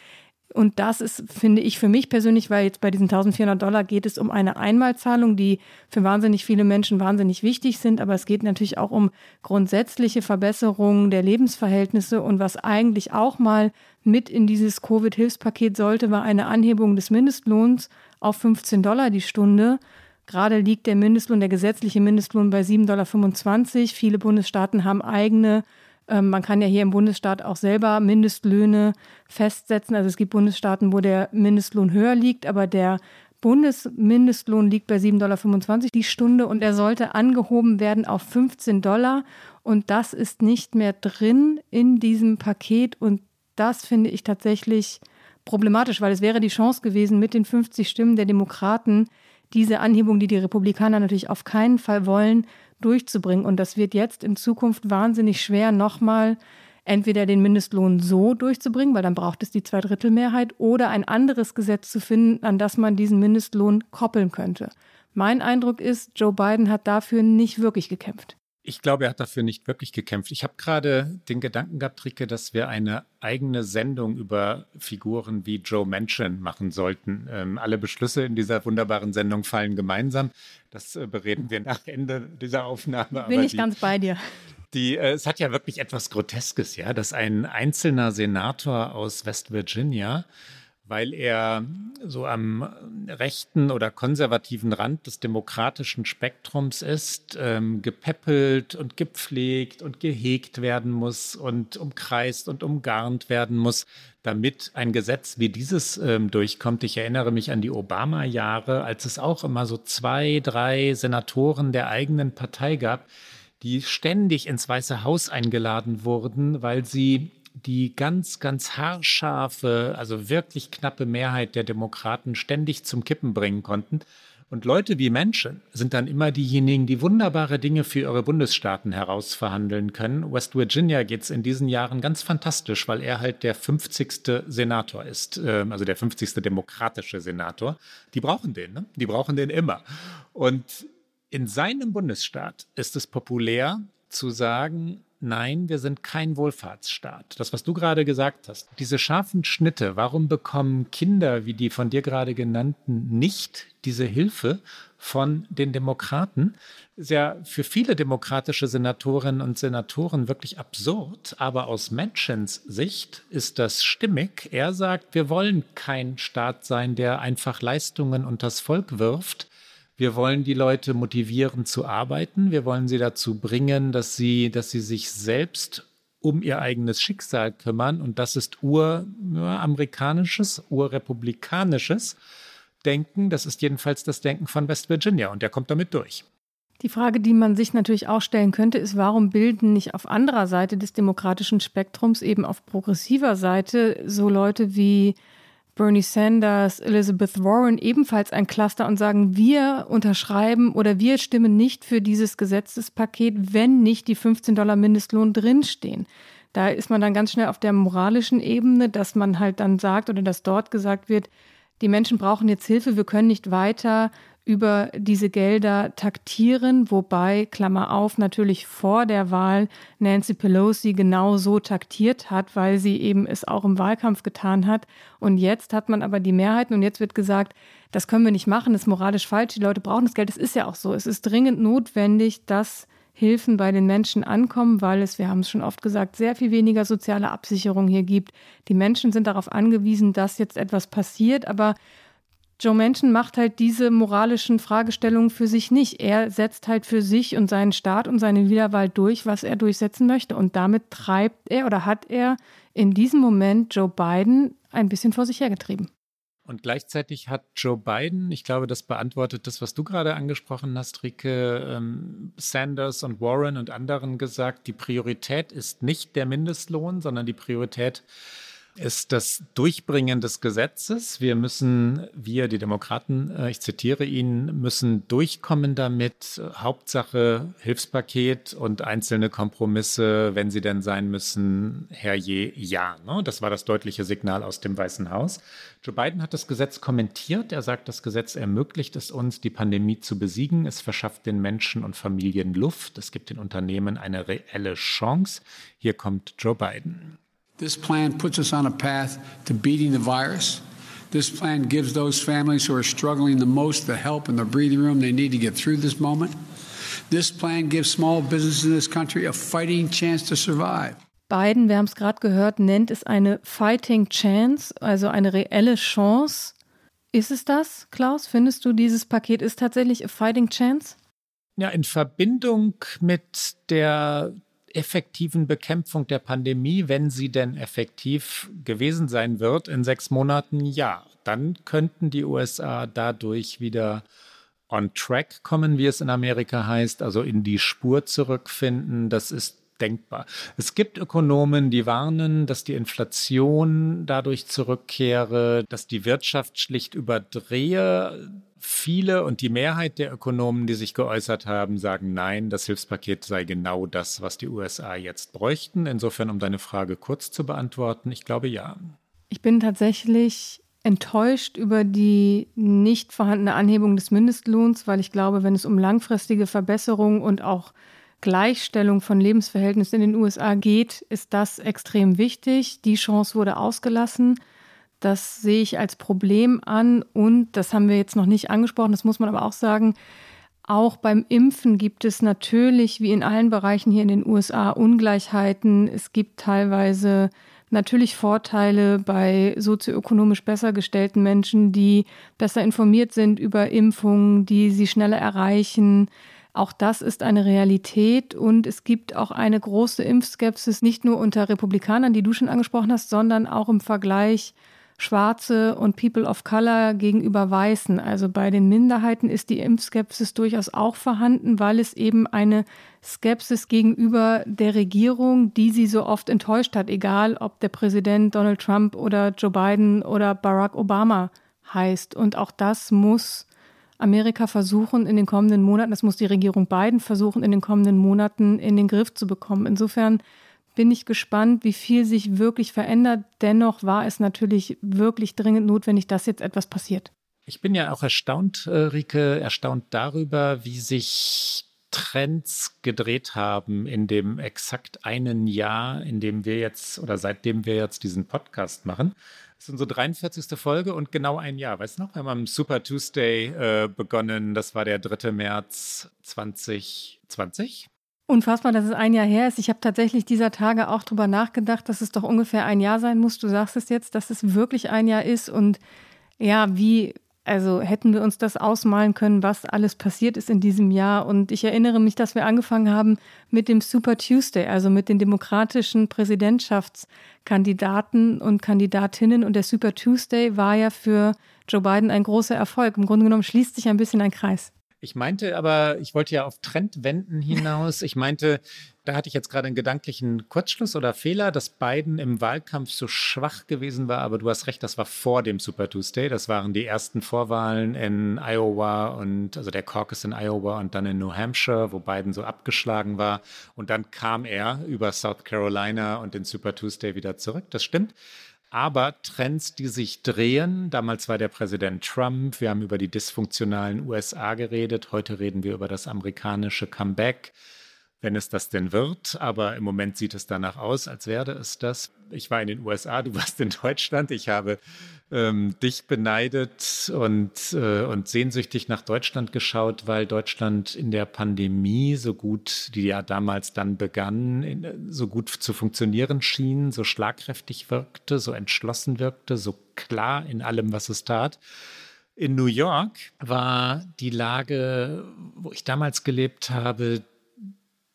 Und das ist, finde ich, für mich persönlich, weil jetzt bei diesen 1400 Dollar geht es um eine Einmalzahlung, die für wahnsinnig viele Menschen wahnsinnig wichtig sind. Aber es geht natürlich auch um grundsätzliche Verbesserungen der Lebensverhältnisse. Und was eigentlich auch mal mit in dieses Covid-Hilfspaket sollte, war eine Anhebung des Mindestlohns auf 15 Dollar die Stunde. Gerade liegt der Mindestlohn, der gesetzliche Mindestlohn bei 7,25 Dollar. Viele Bundesstaaten haben eigene. Ähm, man kann ja hier im Bundesstaat auch selber Mindestlöhne festsetzen. Also es gibt Bundesstaaten, wo der Mindestlohn höher liegt, aber der Bundesmindestlohn liegt bei 7,25 Dollar die Stunde und er sollte angehoben werden auf 15 Dollar. Und das ist nicht mehr drin in diesem Paket. Und das finde ich tatsächlich problematisch, weil es wäre die Chance gewesen, mit den 50 Stimmen der Demokraten diese Anhebung, die die Republikaner natürlich auf keinen Fall wollen, durchzubringen. Und das wird jetzt in Zukunft wahnsinnig schwer, nochmal entweder den Mindestlohn so durchzubringen, weil dann braucht es die Zweidrittelmehrheit, oder ein anderes Gesetz zu finden, an das man diesen Mindestlohn koppeln könnte. Mein Eindruck ist, Joe Biden hat dafür nicht wirklich gekämpft. Ich glaube, er hat dafür nicht wirklich gekämpft. Ich habe gerade den Gedanken gehabt, Ricke, dass wir eine eigene Sendung über Figuren wie Joe Manchin machen sollten. Ähm, alle Beschlüsse in dieser wunderbaren Sendung fallen gemeinsam. Das äh, bereden wir nach Ende dieser Aufnahme. Bin ich die, ganz bei dir. Die, äh, es hat ja wirklich etwas Groteskes, ja, dass ein einzelner Senator aus West Virginia weil er so am rechten oder konservativen Rand des demokratischen Spektrums ist, ähm, gepäppelt und gepflegt und gehegt werden muss und umkreist und umgarnt werden muss, damit ein Gesetz wie dieses ähm, durchkommt. Ich erinnere mich an die Obama-Jahre, als es auch immer so zwei, drei Senatoren der eigenen Partei gab, die ständig ins Weiße Haus eingeladen wurden, weil sie die ganz, ganz haarscharfe, also wirklich knappe Mehrheit der Demokraten ständig zum Kippen bringen konnten. Und Leute wie Menschen sind dann immer diejenigen, die wunderbare Dinge für ihre Bundesstaaten herausverhandeln können. West Virginia geht es in diesen Jahren ganz fantastisch, weil er halt der 50. Senator ist, ähm, also der 50. demokratische Senator. Die brauchen den, ne? Die brauchen den immer. Und in seinem Bundesstaat ist es populär zu sagen, nein, wir sind kein Wohlfahrtsstaat. Das, was du gerade gesagt hast, diese scharfen Schnitte, warum bekommen Kinder wie die von dir gerade genannten nicht diese Hilfe von den Demokraten? Ist ja für viele demokratische Senatorinnen und Senatoren wirklich absurd, aber aus Menschens Sicht ist das stimmig. Er sagt, wir wollen kein Staat sein, der einfach Leistungen unter das Volk wirft, wir wollen die Leute motivieren zu arbeiten. Wir wollen sie dazu bringen, dass sie, dass sie sich selbst um ihr eigenes Schicksal kümmern. Und das ist uramerikanisches, urrepublikanisches Denken. Das ist jedenfalls das Denken von West Virginia. Und der kommt damit durch. Die Frage, die man sich natürlich auch stellen könnte, ist, warum bilden nicht auf anderer Seite des demokratischen Spektrums, eben auf progressiver Seite, so Leute wie Bernie Sanders, Elizabeth Warren ebenfalls ein Cluster und sagen, wir unterschreiben oder wir stimmen nicht für dieses Gesetzespaket, wenn nicht die 15 Dollar Mindestlohn drinstehen. Da ist man dann ganz schnell auf der moralischen Ebene, dass man halt dann sagt oder dass dort gesagt wird, die Menschen brauchen jetzt Hilfe, wir können nicht weiter über diese Gelder taktieren, wobei, Klammer auf, natürlich vor der Wahl Nancy Pelosi genau so taktiert hat, weil sie eben es auch im Wahlkampf getan hat. Und jetzt hat man aber die Mehrheiten und jetzt wird gesagt, das können wir nicht machen, das ist moralisch falsch, die Leute brauchen das Geld. Es ist ja auch so. Es ist dringend notwendig, dass Hilfen bei den Menschen ankommen, weil es, wir haben es schon oft gesagt, sehr viel weniger soziale Absicherung hier gibt. Die Menschen sind darauf angewiesen, dass jetzt etwas passiert, aber Joe Manchin macht halt diese moralischen Fragestellungen für sich nicht. Er setzt halt für sich und seinen Staat und seine Wiederwahl durch, was er durchsetzen möchte. Und damit treibt er oder hat er in diesem Moment Joe Biden ein bisschen vor sich hergetrieben. Und gleichzeitig hat Joe Biden, ich glaube, das beantwortet das, was du gerade angesprochen hast, Rike, ähm, Sanders und Warren und anderen gesagt, die Priorität ist nicht der Mindestlohn, sondern die Priorität ist, ist das Durchbringen des Gesetzes. Wir müssen, wir, die Demokraten, äh, ich zitiere ihn, müssen durchkommen damit. Hauptsache Hilfspaket und einzelne Kompromisse, wenn sie denn sein müssen, herrje, ja. Ne? Das war das deutliche Signal aus dem Weißen Haus. Joe Biden hat das Gesetz kommentiert. Er sagt, das Gesetz ermöglicht es uns, die Pandemie zu besiegen. Es verschafft den Menschen und Familien Luft. Es gibt den Unternehmen eine reelle Chance. Hier kommt Joe Biden. This plan puts us on a path to beating the virus. This plan gives those families who are struggling the most the help and the breathing room they need to get through this moment. This plan gives small businesses in this country a fighting chance to survive. Biden, wir haben es gerade gehört, nennt es eine Fighting Chance, also eine reelle Chance. Ist es das, Klaus? Findest du, dieses Paket ist tatsächlich a Fighting Chance? Ja, in Verbindung mit der effektiven Bekämpfung der Pandemie, wenn sie denn effektiv gewesen sein wird in sechs Monaten, ja, dann könnten die USA dadurch wieder on track kommen, wie es in Amerika heißt, also in die Spur zurückfinden. Das ist denkbar. Es gibt Ökonomen, die warnen, dass die Inflation dadurch zurückkehre, dass die Wirtschaft schlicht überdrehe. Viele und die Mehrheit der Ökonomen, die sich geäußert haben, sagen nein, das Hilfspaket sei genau das, was die USA jetzt bräuchten. Insofern, um deine Frage kurz zu beantworten, ich glaube ja. Ich bin tatsächlich enttäuscht über die nicht vorhandene Anhebung des Mindestlohns, weil ich glaube, wenn es um langfristige Verbesserungen und auch Gleichstellung von Lebensverhältnissen in den USA geht, ist das extrem wichtig. Die Chance wurde ausgelassen. Das sehe ich als Problem an und das haben wir jetzt noch nicht angesprochen, das muss man aber auch sagen. Auch beim Impfen gibt es natürlich, wie in allen Bereichen hier in den USA, Ungleichheiten. Es gibt teilweise natürlich Vorteile bei sozioökonomisch besser gestellten Menschen, die besser informiert sind über Impfungen, die sie schneller erreichen. Auch das ist eine Realität und es gibt auch eine große Impfskepsis, nicht nur unter Republikanern, die du schon angesprochen hast, sondern auch im Vergleich Schwarze und People of Color gegenüber Weißen. Also bei den Minderheiten ist die Impfskepsis durchaus auch vorhanden, weil es eben eine Skepsis gegenüber der Regierung, die sie so oft enttäuscht hat, egal ob der Präsident Donald Trump oder Joe Biden oder Barack Obama heißt. Und auch das muss Amerika versuchen in den kommenden Monaten, das muss die Regierung Biden versuchen in den kommenden Monaten in den Griff zu bekommen. Insofern bin ich gespannt, wie viel sich wirklich verändert. Dennoch war es natürlich wirklich dringend notwendig, dass jetzt etwas passiert. Ich bin ja auch erstaunt, äh, Rike, erstaunt darüber, wie sich Trends gedreht haben in dem exakt einen Jahr, in dem wir jetzt oder seitdem wir jetzt diesen Podcast machen. Das ist unsere 43. Folge und genau ein Jahr. Weißt du noch, wir haben am Super Tuesday äh, begonnen. Das war der 3. März 2020. Unfassbar, dass es ein Jahr her ist. Ich habe tatsächlich dieser Tage auch drüber nachgedacht, dass es doch ungefähr ein Jahr sein muss. Du sagst es jetzt, dass es wirklich ein Jahr ist. Und ja, wie, also hätten wir uns das ausmalen können, was alles passiert ist in diesem Jahr. Und ich erinnere mich, dass wir angefangen haben mit dem Super Tuesday, also mit den demokratischen Präsidentschaftskandidaten und Kandidatinnen. Und der Super Tuesday war ja für Joe Biden ein großer Erfolg. Im Grunde genommen schließt sich ein bisschen ein Kreis. Ich meinte aber, ich wollte ja auf Trendwenden hinaus. Ich meinte, da hatte ich jetzt gerade einen gedanklichen Kurzschluss oder Fehler, dass Biden im Wahlkampf so schwach gewesen war. Aber du hast recht, das war vor dem Super Tuesday. Das waren die ersten Vorwahlen in Iowa und also der Caucus in Iowa und dann in New Hampshire, wo Biden so abgeschlagen war. Und dann kam er über South Carolina und den Super Tuesday wieder zurück. Das stimmt aber Trends, die sich drehen. Damals war der Präsident Trump. Wir haben über die dysfunktionalen USA geredet. Heute reden wir über das amerikanische Comeback wenn es das denn wird. Aber im Moment sieht es danach aus, als werde es das. Ich war in den USA, du warst in Deutschland. Ich habe ähm, dich beneidet und, äh, und sehnsüchtig nach Deutschland geschaut, weil Deutschland in der Pandemie so gut, die ja damals dann begann, in, so gut zu funktionieren schien, so schlagkräftig wirkte, so entschlossen wirkte, so klar in allem, was es tat. In New York war die Lage, wo ich damals gelebt habe,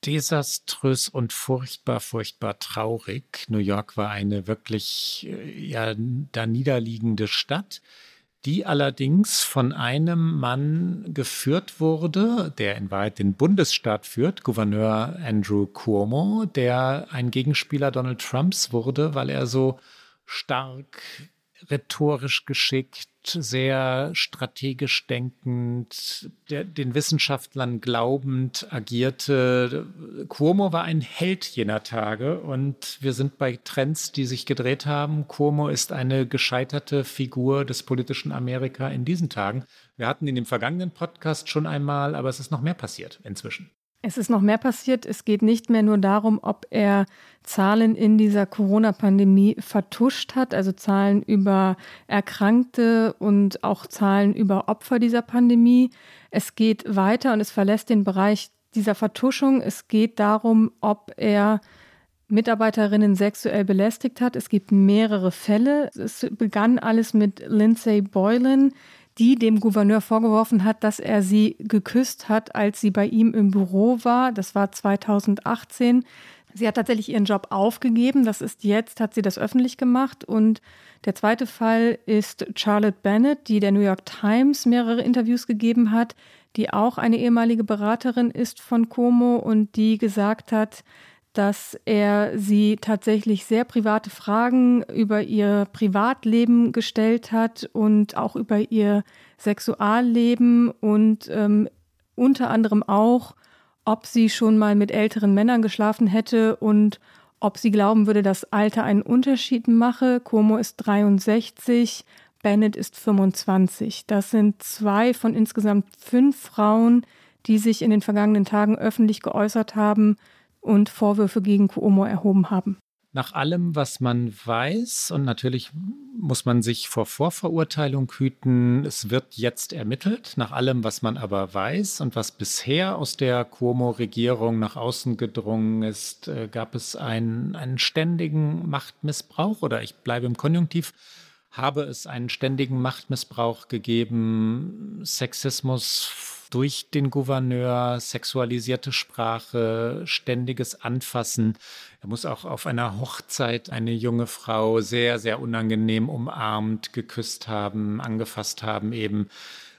desaströs und furchtbar, furchtbar traurig. New York war eine wirklich äh, ja da niederliegende Stadt, die allerdings von einem Mann geführt wurde, der in Wahrheit den Bundesstaat führt, Gouverneur Andrew Cuomo, der ein Gegenspieler Donald Trumps wurde, weil er so stark rhetorisch geschickt, sehr strategisch denkend, der, den Wissenschaftlern glaubend agierte. Cuomo war ein Held jener Tage und wir sind bei Trends, die sich gedreht haben. Cuomo ist eine gescheiterte Figur des politischen Amerika in diesen Tagen. Wir hatten in dem vergangenen Podcast schon einmal, aber es ist noch mehr passiert inzwischen. Es ist noch mehr passiert. Es geht nicht mehr nur darum, ob er Zahlen in dieser Corona-Pandemie vertuscht hat, also Zahlen über Erkrankte und auch Zahlen über Opfer dieser Pandemie. Es geht weiter und es verlässt den Bereich dieser Vertuschung. Es geht darum, ob er Mitarbeiterinnen sexuell belästigt hat. Es gibt mehrere Fälle. Es begann alles mit Lindsay Boylan, die dem Gouverneur vorgeworfen hat, dass er sie geküsst hat, als sie bei ihm im Büro war. Das war 2018. Sie hat tatsächlich ihren Job aufgegeben. Das ist jetzt, hat sie das öffentlich gemacht. Und der zweite Fall ist Charlotte Bennett, die der New York Times mehrere Interviews gegeben hat, die auch eine ehemalige Beraterin ist von Como und die gesagt hat, dass er sie tatsächlich sehr private Fragen über ihr Privatleben gestellt hat und auch über ihr Sexualleben und ähm, unter anderem auch, ob sie schon mal mit älteren Männern geschlafen hätte und ob sie glauben würde, dass Alter einen Unterschied mache. Como ist 63, Bennett ist 25. Das sind zwei von insgesamt fünf Frauen, die sich in den vergangenen Tagen öffentlich geäußert haben, und Vorwürfe gegen Cuomo erhoben haben. nach allem, was man weiß, und natürlich muss man sich vor Vorverurteilung hüten, es wird jetzt ermittelt, nach allem, was man aber weiß und was bisher aus der Cuomo-Regierung nach außen gedrungen ist, äh, gab es einen, einen ständigen Machtmissbrauch oder ich bleibe im Konjunktiv, habe es einen ständigen Machtmissbrauch gegeben, Sexismus durch den Gouverneur, sexualisierte Sprache, ständiges Anfassen. Er muss auch auf einer Hochzeit eine junge Frau sehr, sehr unangenehm umarmt, geküsst haben, angefasst haben eben.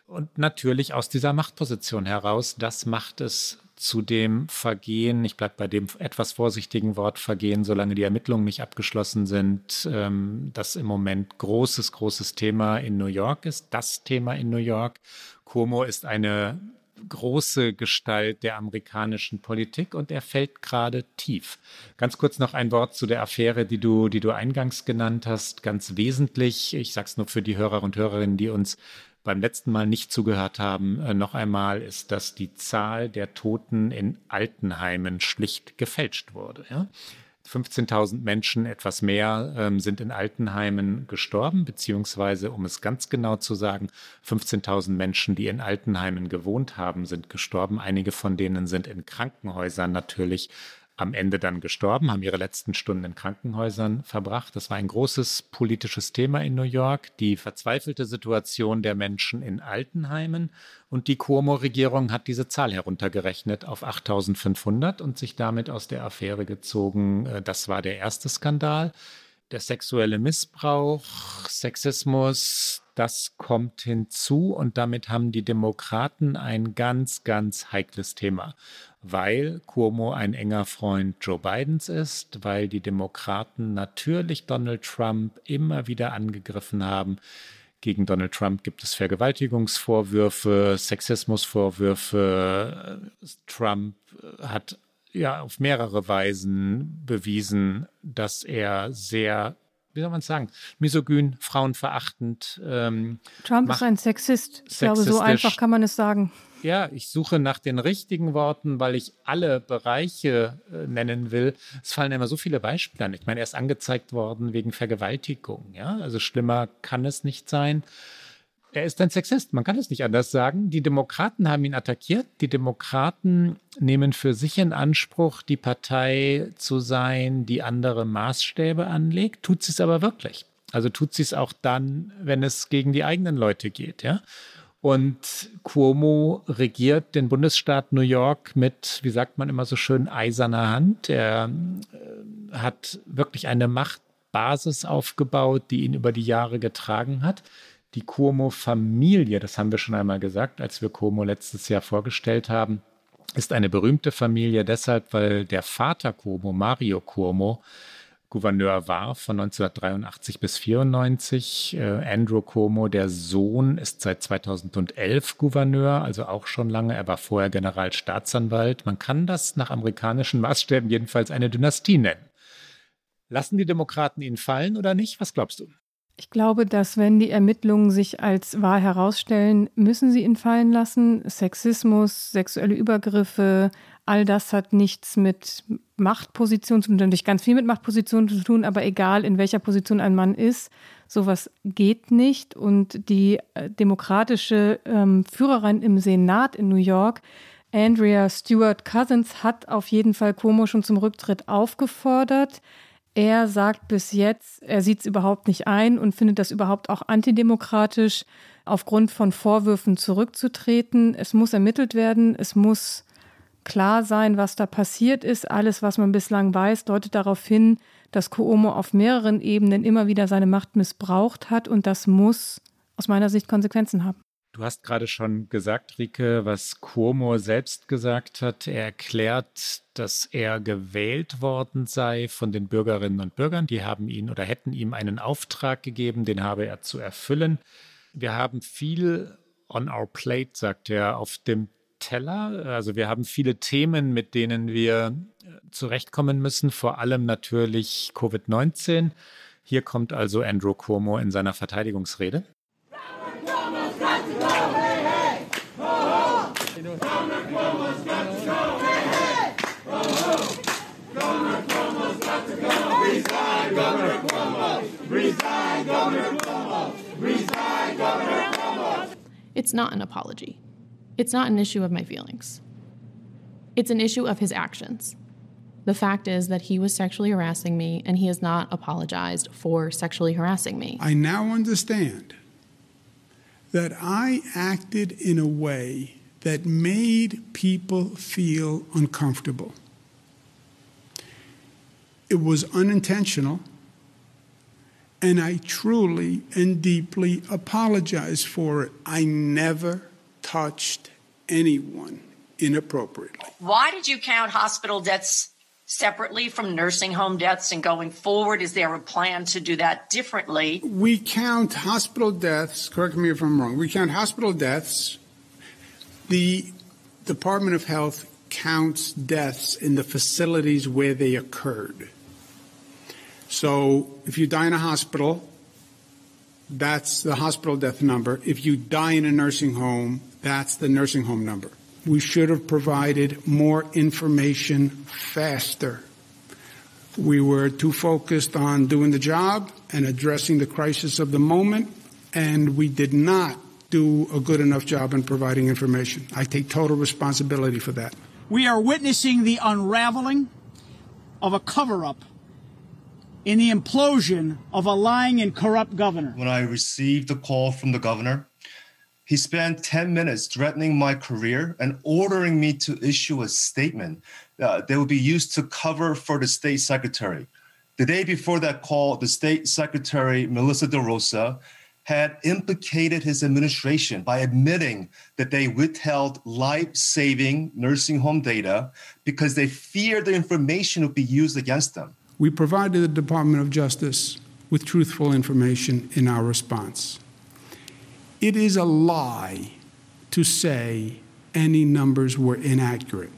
Und natürlich aus dieser Machtposition heraus, das macht es zu dem Vergehen, ich bleibe bei dem etwas vorsichtigen Wort Vergehen, solange die Ermittlungen nicht abgeschlossen sind, ähm, das im Moment großes, großes Thema in New York ist, das Thema in New York. Cuomo ist eine große Gestalt der amerikanischen Politik und er fällt gerade tief. Ganz kurz noch ein Wort zu der Affäre, die du, die du eingangs genannt hast. Ganz wesentlich, ich sage es nur für die Hörer und Hörerinnen, die uns beim letzten Mal nicht zugehört haben, äh, noch einmal, ist, dass die Zahl der Toten in Altenheimen schlicht gefälscht wurde. Ja? 15.000 Menschen, etwas mehr, ähm, sind in Altenheimen gestorben, beziehungsweise, um es ganz genau zu sagen, 15.000 Menschen, die in Altenheimen gewohnt haben, sind gestorben. Einige von denen sind in Krankenhäusern natürlich am Ende dann gestorben, haben ihre letzten Stunden in Krankenhäusern verbracht. Das war ein großes politisches Thema in New York, die verzweifelte Situation der Menschen in Altenheimen. Und die Cuomo-Regierung hat diese Zahl heruntergerechnet auf 8500 und sich damit aus der Affäre gezogen. Äh, das war der erste Skandal. Der sexuelle Missbrauch, Sexismus, das kommt hinzu und damit haben die Demokraten ein ganz, ganz heikles Thema weil Cuomo ein enger Freund Joe Bidens ist, weil die Demokraten natürlich Donald Trump immer wieder angegriffen haben. Gegen Donald Trump gibt es Vergewaltigungsvorwürfe, Sexismusvorwürfe. Trump hat ja auf mehrere Weisen bewiesen, dass er sehr wie soll man sagen, misogyn, frauenverachtend. Ähm, Trump ist ein Sexist. Ich glaube, so einfach kann man es sagen. Ja, ich suche nach den richtigen Worten, weil ich alle Bereiche äh, nennen will. Es fallen immer so viele Beispiele an. Ich meine, er ist angezeigt worden wegen Vergewaltigung. Ja, also schlimmer kann es nicht sein. Er ist ein Sexist, man kann es nicht anders sagen. Die Demokraten haben ihn attackiert. Die Demokraten nehmen für sich in Anspruch, die Partei zu sein, die andere Maßstäbe anlegt, tut sie es aber wirklich. Also tut sie es auch dann, wenn es gegen die eigenen Leute geht, ja. Und Cuomo regiert den Bundesstaat New York mit, wie sagt man immer so schön, eiserner Hand. Er äh, hat wirklich eine Machtbasis aufgebaut, die ihn über die Jahre getragen hat. Die Cuomo-Familie, das haben wir schon einmal gesagt, als wir Cuomo letztes Jahr vorgestellt haben, ist eine berühmte Familie deshalb, weil der Vater Cuomo, Mario Cuomo, Gouverneur war von 1983 bis 1994. Äh, Andrew Cuomo, der Sohn, ist seit 2011 Gouverneur, also auch schon lange. Er war vorher Generalstaatsanwalt. Man kann das nach amerikanischen Maßstäben jedenfalls eine Dynastie nennen. Lassen die Demokraten ihn fallen oder nicht? Was glaubst du? Ich glaube, dass wenn die Ermittlungen sich als wahr herausstellen, müssen sie ihn fallen lassen. Sexismus, sexuelle Übergriffe, all das hat nichts mit Machtposition zu tun, natürlich ganz viel mit Machtposition zu tun, aber egal in welcher Position ein Mann ist, sowas geht nicht. Und die äh, demokratische ähm, Führerin im Senat in New York, Andrea Stewart Cousins, hat auf jeden Fall Cuomo schon zum Rücktritt aufgefordert. Er sagt bis jetzt, er sieht es überhaupt nicht ein und findet das überhaupt auch antidemokratisch, aufgrund von Vorwürfen zurückzutreten. Es muss ermittelt werden, es muss klar sein, was da passiert ist. Alles, was man bislang weiß, deutet darauf hin, dass Cuomo auf mehreren Ebenen immer wieder seine Macht missbraucht hat und das muss aus meiner Sicht Konsequenzen haben. Du hast gerade schon gesagt, Rike, was Cuomo selbst gesagt hat. Er erklärt, dass er gewählt worden sei von den Bürgerinnen und Bürgern. Die haben ihn oder hätten ihm einen Auftrag gegeben, den habe er zu erfüllen. Wir haben viel on our plate, sagt er, auf dem Teller. Also wir haben viele Themen, mit denen wir äh, zurechtkommen müssen, vor allem natürlich Covid-19. Hier kommt also Andrew Cuomo in seiner Verteidigungsrede. It's not an apology. It's not an issue of my feelings. It's an issue of his actions. The fact is that he was sexually harassing me and he has not apologized for sexually harassing me. I now understand that I acted in a way that made people feel uncomfortable. It was unintentional, and I truly and deeply apologize for it. I never touched anyone inappropriately. Why did you count hospital deaths separately from nursing home deaths and going forward? Is there a plan to do that differently? We count hospital deaths, correct me if I'm wrong, we count hospital deaths. The Department of Health counts deaths in the facilities where they occurred. So if you die in a hospital, that's the hospital death number. If you die in a nursing home, that's the nursing home number. We should have provided more information faster. We were too focused on doing the job and addressing the crisis of the moment, and we did not do a good enough job in providing information. I take total responsibility for that. We are witnessing the unraveling of a cover up in the implosion of a lying and corrupt governor. When I received the call from the governor, he spent 10 minutes threatening my career and ordering me to issue a statement uh, that would be used to cover for the state secretary. The day before that call, the state secretary, Melissa DeRosa, had implicated his administration by admitting that they withheld life saving nursing home data because they feared the information would be used against them. We provided the Department of Justice with truthful information in our response. It is a lie to say any numbers were inaccurate.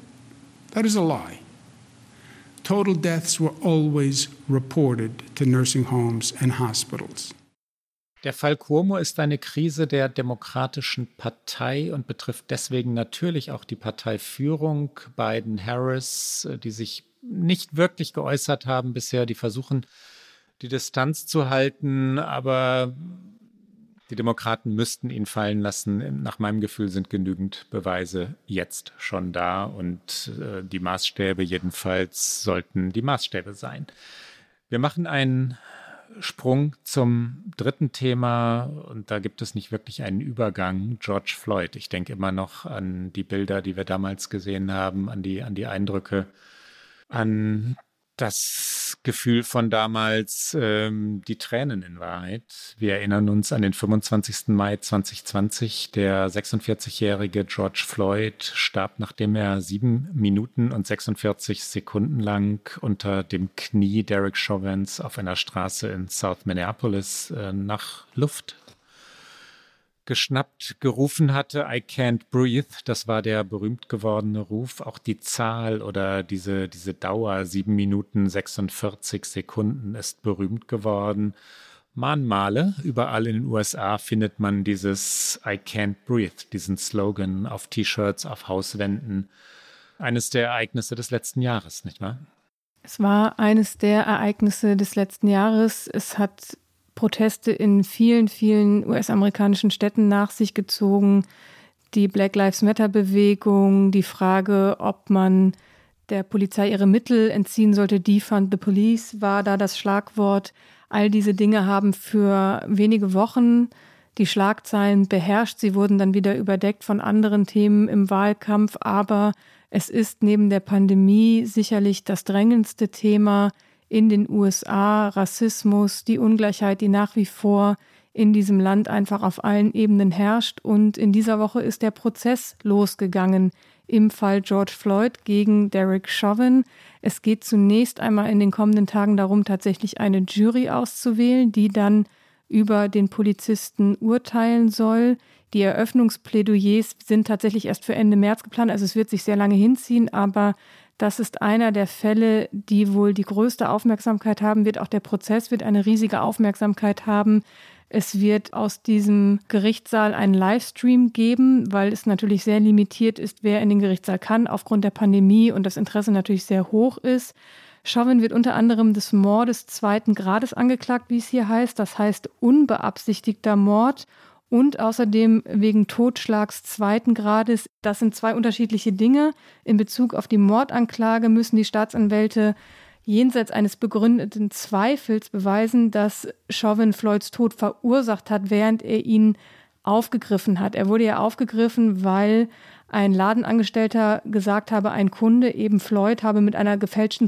That is a lie. Total deaths were always reported to nursing homes and hospitals. Der Fall Cuomo ist eine Krise der Demokratischen Partei und betrifft deswegen natürlich auch die Parteiführung. Biden, Harris, die sich nicht wirklich geäußert haben bisher, die versuchen, die Distanz zu halten, aber die Demokraten müssten ihn fallen lassen. Nach meinem Gefühl sind genügend Beweise jetzt schon da und äh, die Maßstäbe jedenfalls sollten die Maßstäbe sein. Wir machen einen Sprung zum dritten Thema und da gibt es nicht wirklich einen Übergang. George Floyd. Ich denke immer noch an die Bilder, die wir damals gesehen haben, an die, an die Eindrücke, an das Gefühl von damals, ähm, die Tränen in Wahrheit. Wir erinnern uns an den 25. Mai 2020. Der 46-jährige George Floyd starb, nachdem er sieben Minuten und 46 Sekunden lang unter dem Knie Derek Chauvins auf einer Straße in South Minneapolis äh, nach Luft geschnappt gerufen hatte, I can't breathe, das war der berühmt gewordene Ruf. Auch die Zahl oder diese, diese Dauer, sieben Minuten 46 Sekunden, ist berühmt geworden. Mahnmale, überall in den USA findet man dieses I can't breathe, diesen Slogan auf T-Shirts, auf Hauswänden. Eines der Ereignisse des letzten Jahres, nicht wahr? Es war eines der Ereignisse des letzten Jahres. Es hat Proteste in vielen, vielen US-amerikanischen Städten nach sich gezogen. Die Black Lives Matter-Bewegung, die Frage, ob man der Polizei ihre Mittel entziehen sollte, Defund the Police war da das Schlagwort. All diese Dinge haben für wenige Wochen die Schlagzeilen beherrscht. Sie wurden dann wieder überdeckt von anderen Themen im Wahlkampf, aber es ist neben der Pandemie sicherlich das drängendste Thema in den USA, Rassismus, die Ungleichheit, die nach wie vor in diesem Land einfach auf allen Ebenen herrscht. Und in dieser Woche ist der Prozess losgegangen im Fall George Floyd gegen Derek Chauvin. Es geht zunächst einmal in den kommenden Tagen darum, tatsächlich eine Jury auszuwählen, die dann über den Polizisten urteilen soll. Die Eröffnungsplädoyers sind tatsächlich erst für Ende März geplant, also es wird sich sehr lange hinziehen, aber das ist einer der Fälle, die wohl die größte Aufmerksamkeit haben wird. Auch der Prozess wird eine riesige Aufmerksamkeit haben. Es wird aus diesem Gerichtssaal einen Livestream geben, weil es natürlich sehr limitiert ist, wer in den Gerichtssaal kann, aufgrund der Pandemie und das Interesse natürlich sehr hoch ist. Chauvin wird unter anderem des Mordes zweiten Grades angeklagt, wie es hier heißt. Das heißt unbeabsichtigter Mord und außerdem wegen Totschlags zweiten Grades. Das sind zwei unterschiedliche Dinge. In Bezug auf die Mordanklage müssen die Staatsanwälte jenseits eines begründeten Zweifels beweisen, dass Chauvin Floyds Tod verursacht hat, während er ihn aufgegriffen hat. Er wurde ja aufgegriffen, weil ein Ladenangestellter gesagt habe, ein Kunde, eben Floyd, habe mit einer gefälschten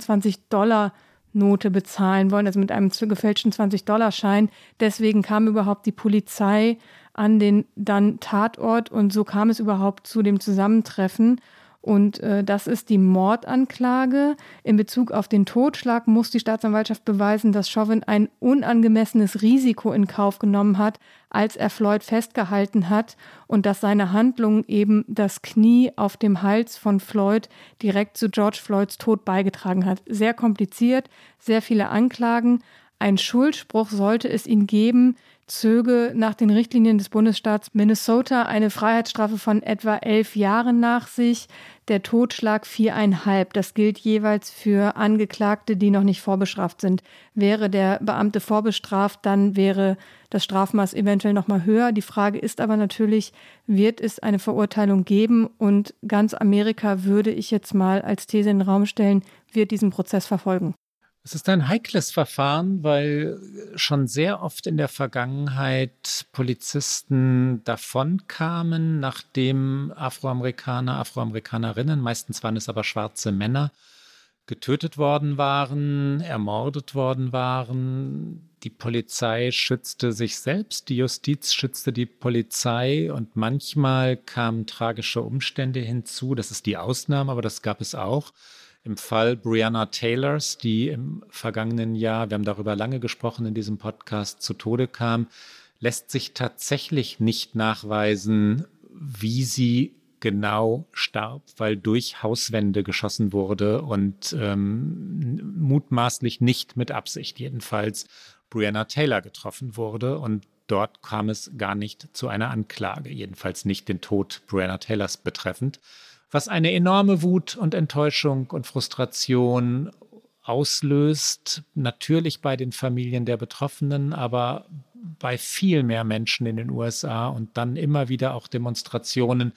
20-Dollar-Note bezahlen wollen, also mit einem gefälschten 20-Dollar-Schein. Deswegen kam überhaupt die Polizei an den dann Tatort und so kam es überhaupt zu dem Zusammentreffen. Und äh, das ist die Mordanklage. In Bezug auf den Totschlag muss die Staatsanwaltschaft beweisen, dass Chauvin ein unangemessenes Risiko in Kauf genommen hat, als er Floyd festgehalten hat und dass seine Handlung eben das Knie auf dem Hals von Floyd direkt zu George Floyds Tod beigetragen hat. Sehr kompliziert, sehr viele Anklagen. Ein Schuldspruch sollte es ihn geben, zöge nach den Richtlinien des Bundesstaats Minnesota eine Freiheitsstrafe von etwa elf Jahren nach sich, der Totschlag viereinhalb. Das gilt jeweils für Angeklagte, die noch nicht vorbestraft sind. Wäre der Beamte vorbestraft, dann wäre das Strafmaß eventuell noch mal höher. Die Frage ist aber natürlich, wird es eine Verurteilung geben? Und ganz Amerika würde ich jetzt mal als These in den Raum stellen, wird diesen Prozess verfolgen. Es ist ein heikles Verfahren, weil schon sehr oft in der Vergangenheit Polizisten davonkamen, nachdem Afroamerikaner, Afroamerikanerinnen, meistens waren es aber schwarze Männer, getötet worden waren, ermordet worden waren. Die Polizei schützte sich selbst, die Justiz schützte die Polizei und manchmal kamen tragische Umstände hinzu. Das ist die Ausnahme, aber das gab es auch im Fall Brianna Taylors, die im vergangenen Jahr, wir haben darüber lange gesprochen in diesem Podcast, zu Tode kam, lässt sich tatsächlich nicht nachweisen, wie sie genau starb, weil durch Hauswände geschossen wurde und ähm, mutmaßlich nicht mit Absicht jedenfalls Brianna Taylor getroffen wurde. Und dort kam es gar nicht zu einer Anklage, jedenfalls nicht den Tod Brianna Taylors betreffend was eine enorme Wut und Enttäuschung und Frustration auslöst, natürlich bei den Familien der Betroffenen, aber bei viel mehr Menschen in den USA und dann immer wieder auch Demonstrationen,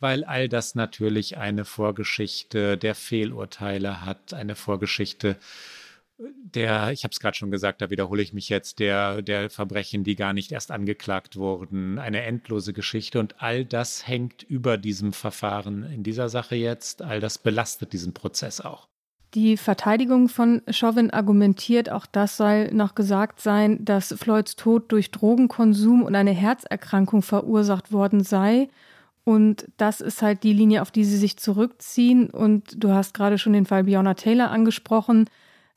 weil all das natürlich eine Vorgeschichte der Fehlurteile hat, eine Vorgeschichte der, ich habe es gerade schon gesagt, da wiederhole ich mich jetzt, der, der Verbrechen, die gar nicht erst angeklagt wurden, eine endlose Geschichte und all das hängt über diesem Verfahren in dieser Sache jetzt, all das belastet diesen Prozess auch. Die Verteidigung von Chauvin argumentiert, auch das soll noch gesagt sein, dass Floyds Tod durch Drogenkonsum und eine Herzerkrankung verursacht worden sei. Und das ist halt die Linie, auf die sie sich zurückziehen. Und du hast gerade schon den Fall Breonna Taylor angesprochen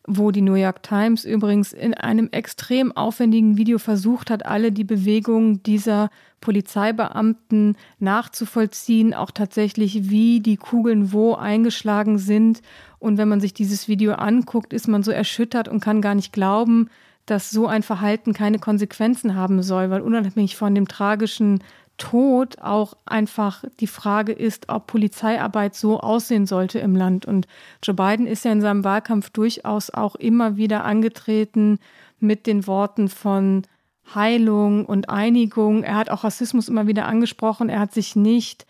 wo die New York Times übrigens in einem extrem aufwendigen Video versucht hat, alle die Bewegungen dieser Polizeibeamten nachzuvollziehen, auch tatsächlich, wie die Kugeln wo eingeschlagen sind. Und wenn man sich dieses Video anguckt, ist man so erschüttert und kann gar nicht glauben, dass so ein Verhalten keine Konsequenzen haben soll, weil unabhängig von dem tragischen Tod auch einfach die Frage ist, ob Polizeiarbeit so aussehen sollte im Land. Und Joe Biden ist ja in seinem Wahlkampf durchaus auch immer wieder angetreten mit den Worten von Heilung und Einigung. Er hat auch Rassismus immer wieder angesprochen. Er hat sich nicht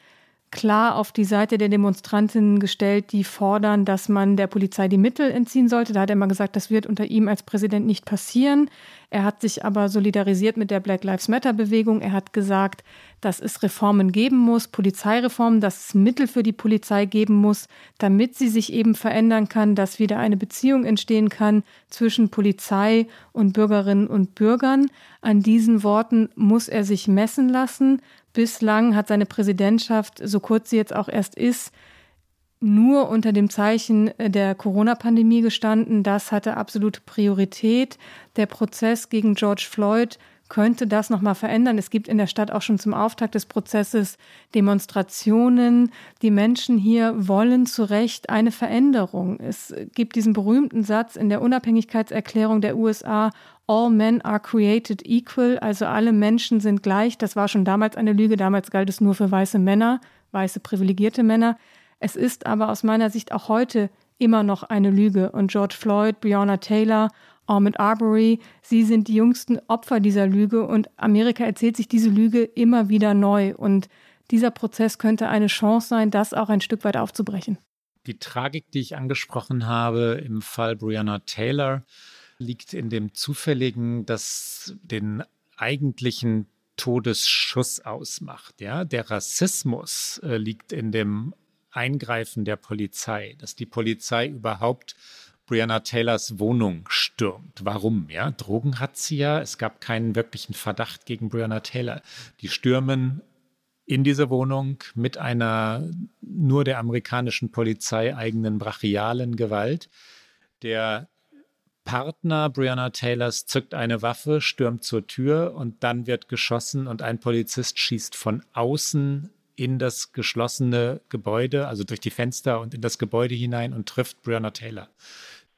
klar auf die Seite der Demonstrantinnen gestellt, die fordern, dass man der Polizei die Mittel entziehen sollte. Da hat er immer gesagt, das wird unter ihm als Präsident nicht passieren. Er hat sich aber solidarisiert mit der Black Lives Matter Bewegung. Er hat gesagt, dass es Reformen geben muss, Polizeireformen, dass es Mittel für die Polizei geben muss, damit sie sich eben verändern kann, dass wieder eine Beziehung entstehen kann zwischen Polizei und Bürgerinnen und Bürgern. An diesen Worten muss er sich messen lassen. Bislang hat seine Präsidentschaft, so kurz sie jetzt auch erst ist, nur unter dem Zeichen der Corona-Pandemie gestanden. Das hatte absolute Priorität. Der Prozess gegen George Floyd könnte das nochmal verändern. Es gibt in der Stadt auch schon zum Auftakt des Prozesses Demonstrationen. Die Menschen hier wollen zu Recht eine Veränderung. Es gibt diesen berühmten Satz in der Unabhängigkeitserklärung der USA, All men are created equal, also alle Menschen sind gleich. Das war schon damals eine Lüge. Damals galt es nur für weiße Männer, weiße privilegierte Männer. Es ist aber aus meiner Sicht auch heute immer noch eine Lüge. Und George Floyd, Breonna Taylor, Ahmed Arbery, sie sind die jüngsten Opfer dieser Lüge und Amerika erzählt sich diese Lüge immer wieder neu. Und dieser Prozess könnte eine Chance sein, das auch ein Stück weit aufzubrechen. Die Tragik, die ich angesprochen habe im Fall Breonna Taylor, liegt in dem zufälligen, dass den eigentlichen Todesschuss ausmacht. Ja, der Rassismus äh, liegt in dem Eingreifen der Polizei, dass die Polizei überhaupt Brianna Taylors Wohnung stürmt. Warum? Ja, Drogen hat sie ja. Es gab keinen wirklichen Verdacht gegen Brianna Taylor. Die stürmen in diese Wohnung mit einer nur der amerikanischen Polizei eigenen brachialen Gewalt. Der Partner Brianna Taylors zückt eine Waffe, stürmt zur Tür und dann wird geschossen und ein Polizist schießt von außen in das geschlossene Gebäude, also durch die Fenster und in das Gebäude hinein und trifft Brianna Taylor.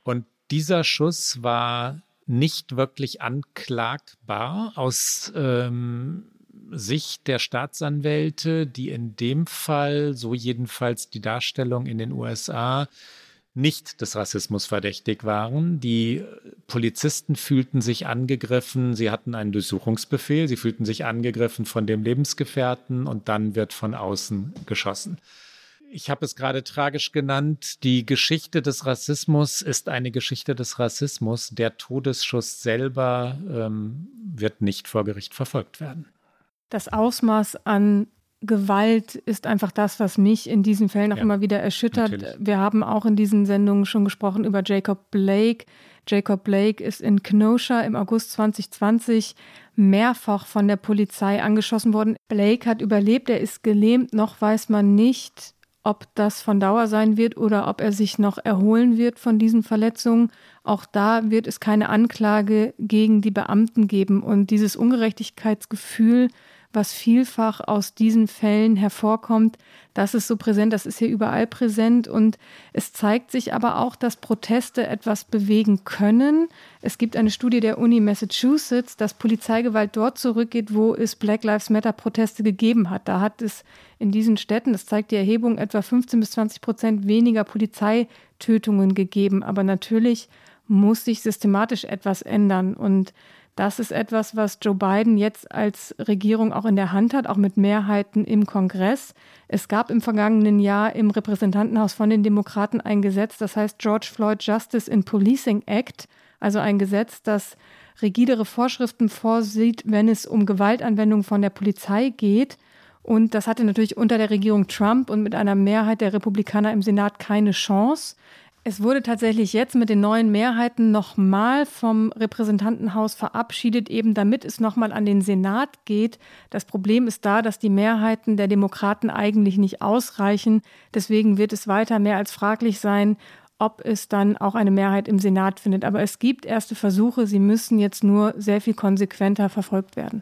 Und dieser Schuss war nicht wirklich anklagbar aus ähm, Sicht der Staatsanwälte, die in dem Fall, so jedenfalls die Darstellung in den USA, nicht des Rassismus verdächtig waren. Die Polizisten fühlten sich angegriffen, sie hatten einen Durchsuchungsbefehl, sie fühlten sich angegriffen von dem Lebensgefährten und dann wird von außen geschossen. Ich habe es gerade tragisch genannt. Die Geschichte des Rassismus ist eine Geschichte des Rassismus. Der Todesschuss selber ähm, wird nicht vor Gericht verfolgt werden. Das Ausmaß an Gewalt ist einfach das, was mich in diesen Fällen auch ja, immer wieder erschüttert. Natürlich. Wir haben auch in diesen Sendungen schon gesprochen über Jacob Blake. Jacob Blake ist in Kenosha im August 2020 mehrfach von der Polizei angeschossen worden. Blake hat überlebt, er ist gelähmt, noch weiß man nicht, ob das von Dauer sein wird oder ob er sich noch erholen wird von diesen Verletzungen. Auch da wird es keine Anklage gegen die Beamten geben. Und dieses Ungerechtigkeitsgefühl, was vielfach aus diesen Fällen hervorkommt, das ist so präsent, das ist hier überall präsent und es zeigt sich aber auch, dass Proteste etwas bewegen können. Es gibt eine Studie der Uni Massachusetts, dass Polizeigewalt dort zurückgeht, wo es Black Lives Matter Proteste gegeben hat. Da hat es in diesen Städten, das zeigt die Erhebung, etwa 15 bis 20 Prozent weniger Polizeitötungen gegeben. Aber natürlich muss sich systematisch etwas ändern und das ist etwas, was Joe Biden jetzt als Regierung auch in der Hand hat, auch mit Mehrheiten im Kongress. Es gab im vergangenen Jahr im Repräsentantenhaus von den Demokraten ein Gesetz, das heißt George Floyd Justice in Policing Act, also ein Gesetz, das rigidere Vorschriften vorsieht, wenn es um Gewaltanwendung von der Polizei geht. Und das hatte natürlich unter der Regierung Trump und mit einer Mehrheit der Republikaner im Senat keine Chance. Es wurde tatsächlich jetzt mit den neuen Mehrheiten nochmal vom Repräsentantenhaus verabschiedet, eben damit es nochmal an den Senat geht. Das Problem ist da, dass die Mehrheiten der Demokraten eigentlich nicht ausreichen. Deswegen wird es weiter mehr als fraglich sein, ob es dann auch eine Mehrheit im Senat findet. Aber es gibt erste Versuche, sie müssen jetzt nur sehr viel konsequenter verfolgt werden.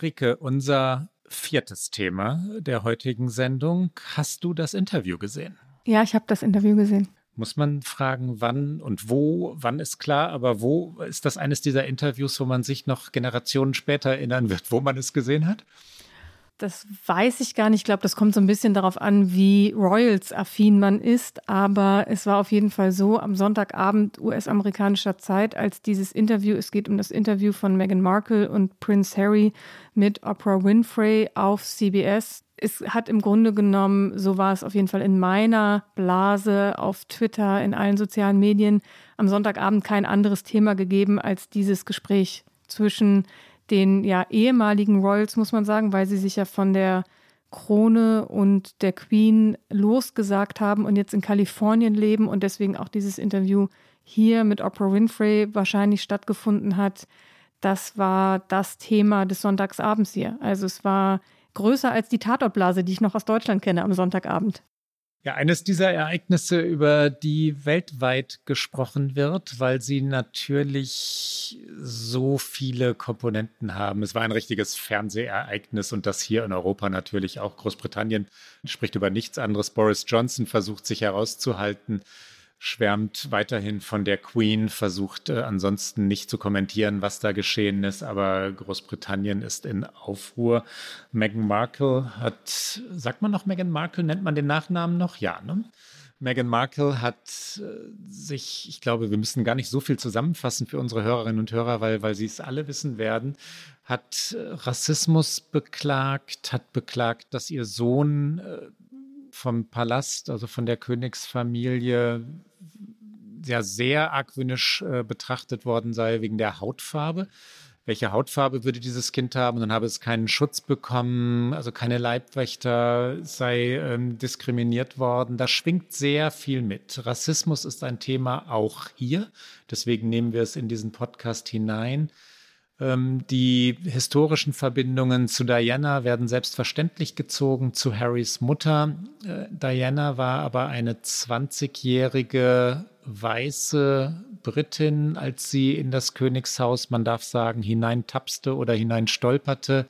Rike, unser viertes Thema der heutigen Sendung. Hast du das Interview gesehen? Ja, ich habe das Interview gesehen. Muss man fragen, wann und wo? Wann ist klar, aber wo ist das eines dieser Interviews, wo man sich noch Generationen später erinnern wird, wo man es gesehen hat? Das weiß ich gar nicht. Ich glaube, das kommt so ein bisschen darauf an, wie Royals-affin man ist. Aber es war auf jeden Fall so am Sonntagabend US-amerikanischer Zeit, als dieses Interview, es geht um das Interview von Meghan Markle und Prince Harry mit Oprah Winfrey auf CBS es hat im Grunde genommen, so war es auf jeden Fall in meiner Blase, auf Twitter, in allen sozialen Medien, am Sonntagabend kein anderes Thema gegeben als dieses Gespräch zwischen den ja ehemaligen Royals, muss man sagen, weil sie sich ja von der Krone und der Queen losgesagt haben und jetzt in Kalifornien leben und deswegen auch dieses Interview hier mit Oprah Winfrey wahrscheinlich stattgefunden hat. Das war das Thema des Sonntagsabends hier. Also es war größer als die Tatortblase, die ich noch aus Deutschland kenne am Sonntagabend. Ja, eines dieser Ereignisse, über die weltweit gesprochen wird, weil sie natürlich so viele Komponenten haben. Es war ein richtiges Fernsehereignis und das hier in Europa natürlich auch. Großbritannien spricht über nichts anderes. Boris Johnson versucht sich herauszuhalten schwärmt weiterhin von der Queen, versucht äh, ansonsten nicht zu kommentieren, was da geschehen ist, aber Großbritannien ist in Aufruhr. Meghan Markle hat, sagt man noch Meghan Markle, nennt man den Nachnamen noch? Ja, ne? Meghan Markle hat äh, sich, ich glaube, wir müssen gar nicht so viel zusammenfassen für unsere Hörerinnen und Hörer, weil, weil sie es alle wissen werden, hat äh, Rassismus beklagt, hat beklagt, dass ihr Sohn äh, vom Palast, also von der Königsfamilie, ja sehr argwöhnisch betrachtet worden sei wegen der Hautfarbe welche Hautfarbe würde dieses Kind haben, dann habe es keinen Schutz bekommen, also keine Leibwächter, sei ähm, diskriminiert worden. Da schwingt sehr viel mit. Rassismus ist ein Thema auch hier, deswegen nehmen wir es in diesen Podcast hinein. Ähm, die historischen Verbindungen zu Diana werden selbstverständlich gezogen zu Harrys Mutter. Äh, Diana war aber eine 20-jährige weiße Britin, als sie in das Königshaus, man darf sagen, hineintapste oder hineinstolperte.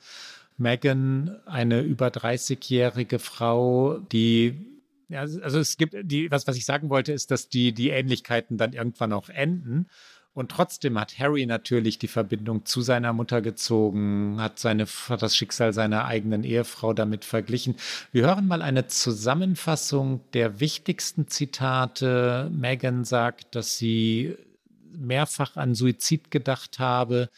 Meghan, eine über 30-jährige Frau, die ja, also es gibt die, was, was ich sagen wollte, ist, dass die, die Ähnlichkeiten dann irgendwann auch enden. Und trotzdem hat Harry natürlich die Verbindung zu seiner Mutter gezogen, hat, seine, hat das Schicksal seiner eigenen Ehefrau damit verglichen. Wir hören mal eine Zusammenfassung der wichtigsten Zitate. Meghan sagt, dass sie mehrfach an Suizid gedacht habe.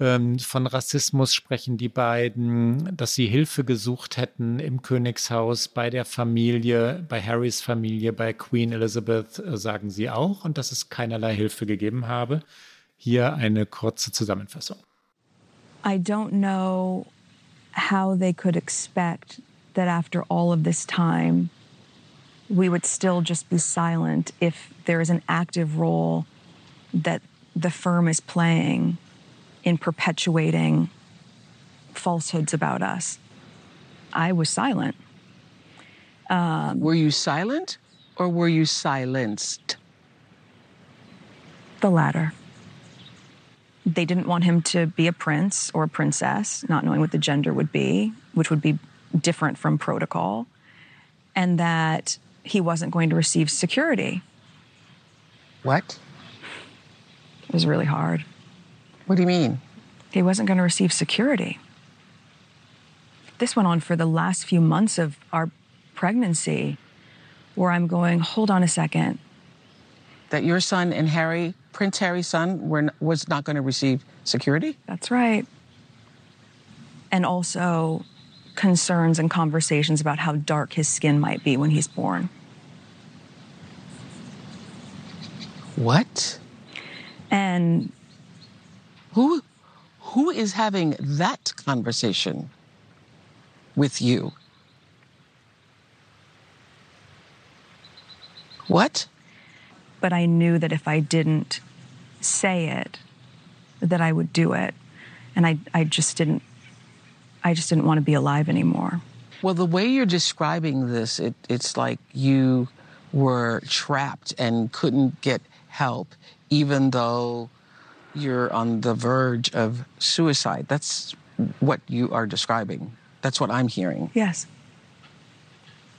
Ähm, von Rassismus sprechen die beiden, dass sie Hilfe gesucht hätten im Königshaus, bei der Familie, bei Harrys Familie, bei Queen Elizabeth, äh, sagen sie auch, und dass es keinerlei Hilfe gegeben habe. Hier eine kurze Zusammenfassung. I don't know how they could expect that after all of this time, we would still just be silent if there is an active role that the firm is playing in perpetuating falsehoods about us. I was silent. Um, were you silent or were you silenced? The latter. They didn't want him to be a prince or a princess, not knowing what the gender would be, which would be different from protocol, and that he wasn't going to receive security. What? It was really hard. What do you mean? He wasn't going to receive security. This went on for the last few months of our pregnancy, where I'm going, hold on a second. That your son and Harry, Prince Harry's son, were, was not going to receive security? That's right. And also concerns and conversations about how dark his skin might be when he's born. What? And who who is having that conversation with you? What? But I knew that if I didn't say it, that I would do it. And I, I just didn't I just didn't want to be alive anymore. Well, the way you're describing this, it, it's like you were trapped and couldn't get help, even though you're on the verge of suicide. That's what you are describing. That's what I'm hearing. Yes.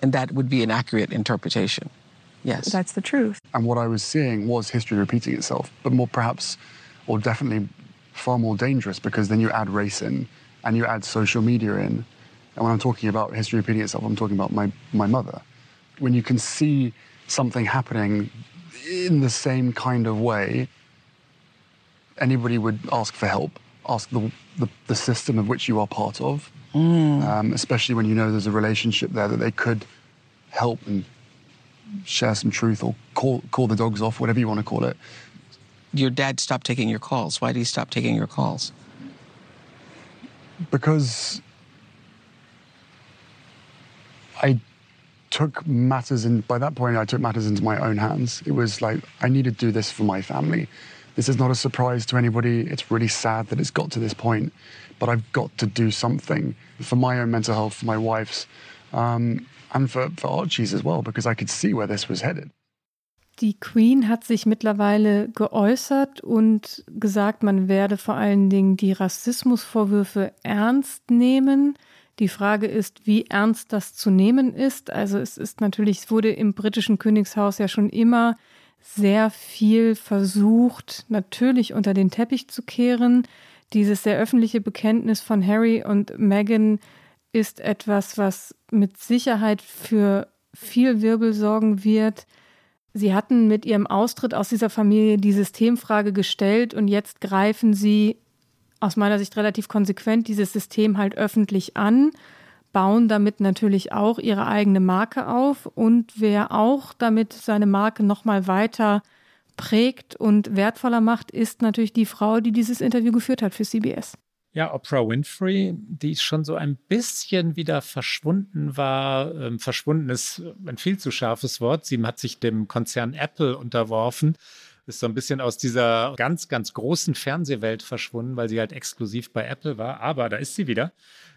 And that would be an accurate interpretation. Yes. That's the truth. And what I was seeing was history repeating itself, but more perhaps, or definitely far more dangerous because then you add race in and you add social media in. And when I'm talking about history repeating itself, I'm talking about my, my mother. When you can see something happening in the same kind of way anybody would ask for help, ask the, the, the system of which you are part of, mm. um, especially when you know there's a relationship there that they could help and share some truth or call, call the dogs off, whatever you want to call it. Your dad stopped taking your calls. Why did he stop taking your calls? Because I took matters in by that point I took matters into my own hands. It was like I need to do this for my family. This is not a surprise to anybody. It's really sad that it's got to this point, but I've got to do something for my own mental health, for my wife's, um, and for, for Archie's as well, because I could see where this was headed. Die Queen hat sich mittlerweile geäußert und gesagt, man werde vor allen Dingen die Rassismusvorwürfe ernst nehmen. Die Frage ist, wie ernst das zu nehmen ist. Also es ist natürlich, es wurde im britischen Königshaus ja schon immer sehr viel versucht, natürlich unter den Teppich zu kehren. Dieses sehr öffentliche Bekenntnis von Harry und Meghan ist etwas, was mit Sicherheit für viel Wirbel sorgen wird. Sie hatten mit ihrem Austritt aus dieser Familie die Systemfrage gestellt und jetzt greifen sie aus meiner Sicht relativ konsequent dieses System halt öffentlich an, bauen damit natürlich auch ihre eigene Marke auf und wer auch damit seine Marke nochmal weiter prägt und wertvoller macht, ist natürlich die Frau, die dieses Interview geführt hat für CBS. Ja, Oprah Winfrey, die schon so ein bisschen wieder verschwunden war. Ähm, verschwunden ist ein viel zu scharfes Wort. Sie hat sich dem Konzern Apple unterworfen ist so ein bisschen aus dieser ganz, ganz großen Fernsehwelt verschwunden, weil sie halt exklusiv bei Apple war. Aber da ist sie wieder.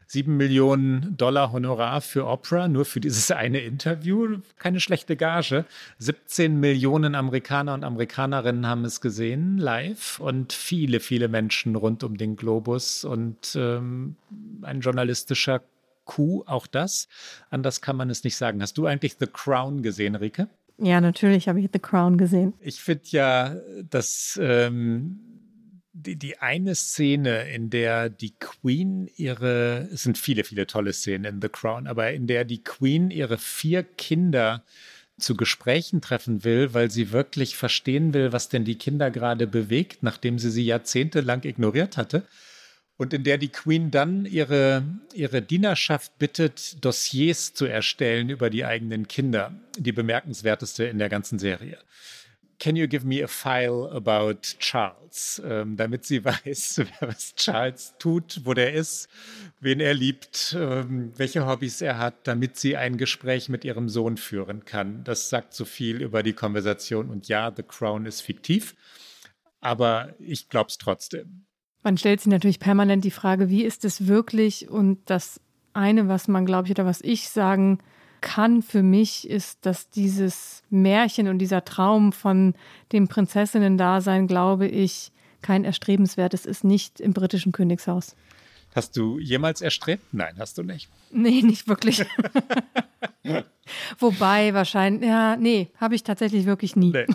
Sieben Millionen Dollar Honorar für Oprah, nur für dieses eine Interview. Keine schlechte Gage. 17 Millionen Amerikaner und Amerikanerinnen haben es gesehen, live. Und viele, viele Menschen rund um den Globus. Und ähm, ein journalistischer Coup, auch das. Anders kann man es nicht sagen. Hast du eigentlich The Crown gesehen, Rike? Ja, natürlich habe ich The Crown gesehen. Ich finde ja, dass ähm, die, die eine Szene, in der die Queen ihre, es sind viele, viele tolle Szenen in The Crown, aber in der die Queen ihre vier Kinder zu Gesprächen treffen will, weil sie wirklich verstehen will, was denn die Kinder gerade bewegt, nachdem sie sie jahrzehntelang ignoriert hatte und in der die Queen dann ihre, ihre Dienerschaft bittet, Dossiers zu erstellen über die eigenen Kinder. Die bemerkenswerteste in der ganzen Serie. Can you give me a file about Charles? Ähm, damit sie weiß, was Charles tut, wo der ist, wen er liebt, ähm, welche Hobbys er hat, damit sie ein Gespräch mit ihrem Sohn führen kann. Das sagt so viel über die Konversation. Und ja, The Crown ist fiktiv, aber ich glaube es trotzdem. Man stellt sich natürlich permanent die Frage, wie ist es wirklich? Und das eine, was man, glaube ich, oder was ich sagen kann für mich, ist, dass dieses Märchen und dieser Traum von dem Prinzessinnen-Dasein, glaube ich, kein erstrebenswertes ist, nicht im britischen Königshaus. Hast du jemals erstrebt? Nein, hast du nicht. Nee, nicht wirklich. Wobei wahrscheinlich, ja, nee, habe ich tatsächlich wirklich nie. Nee.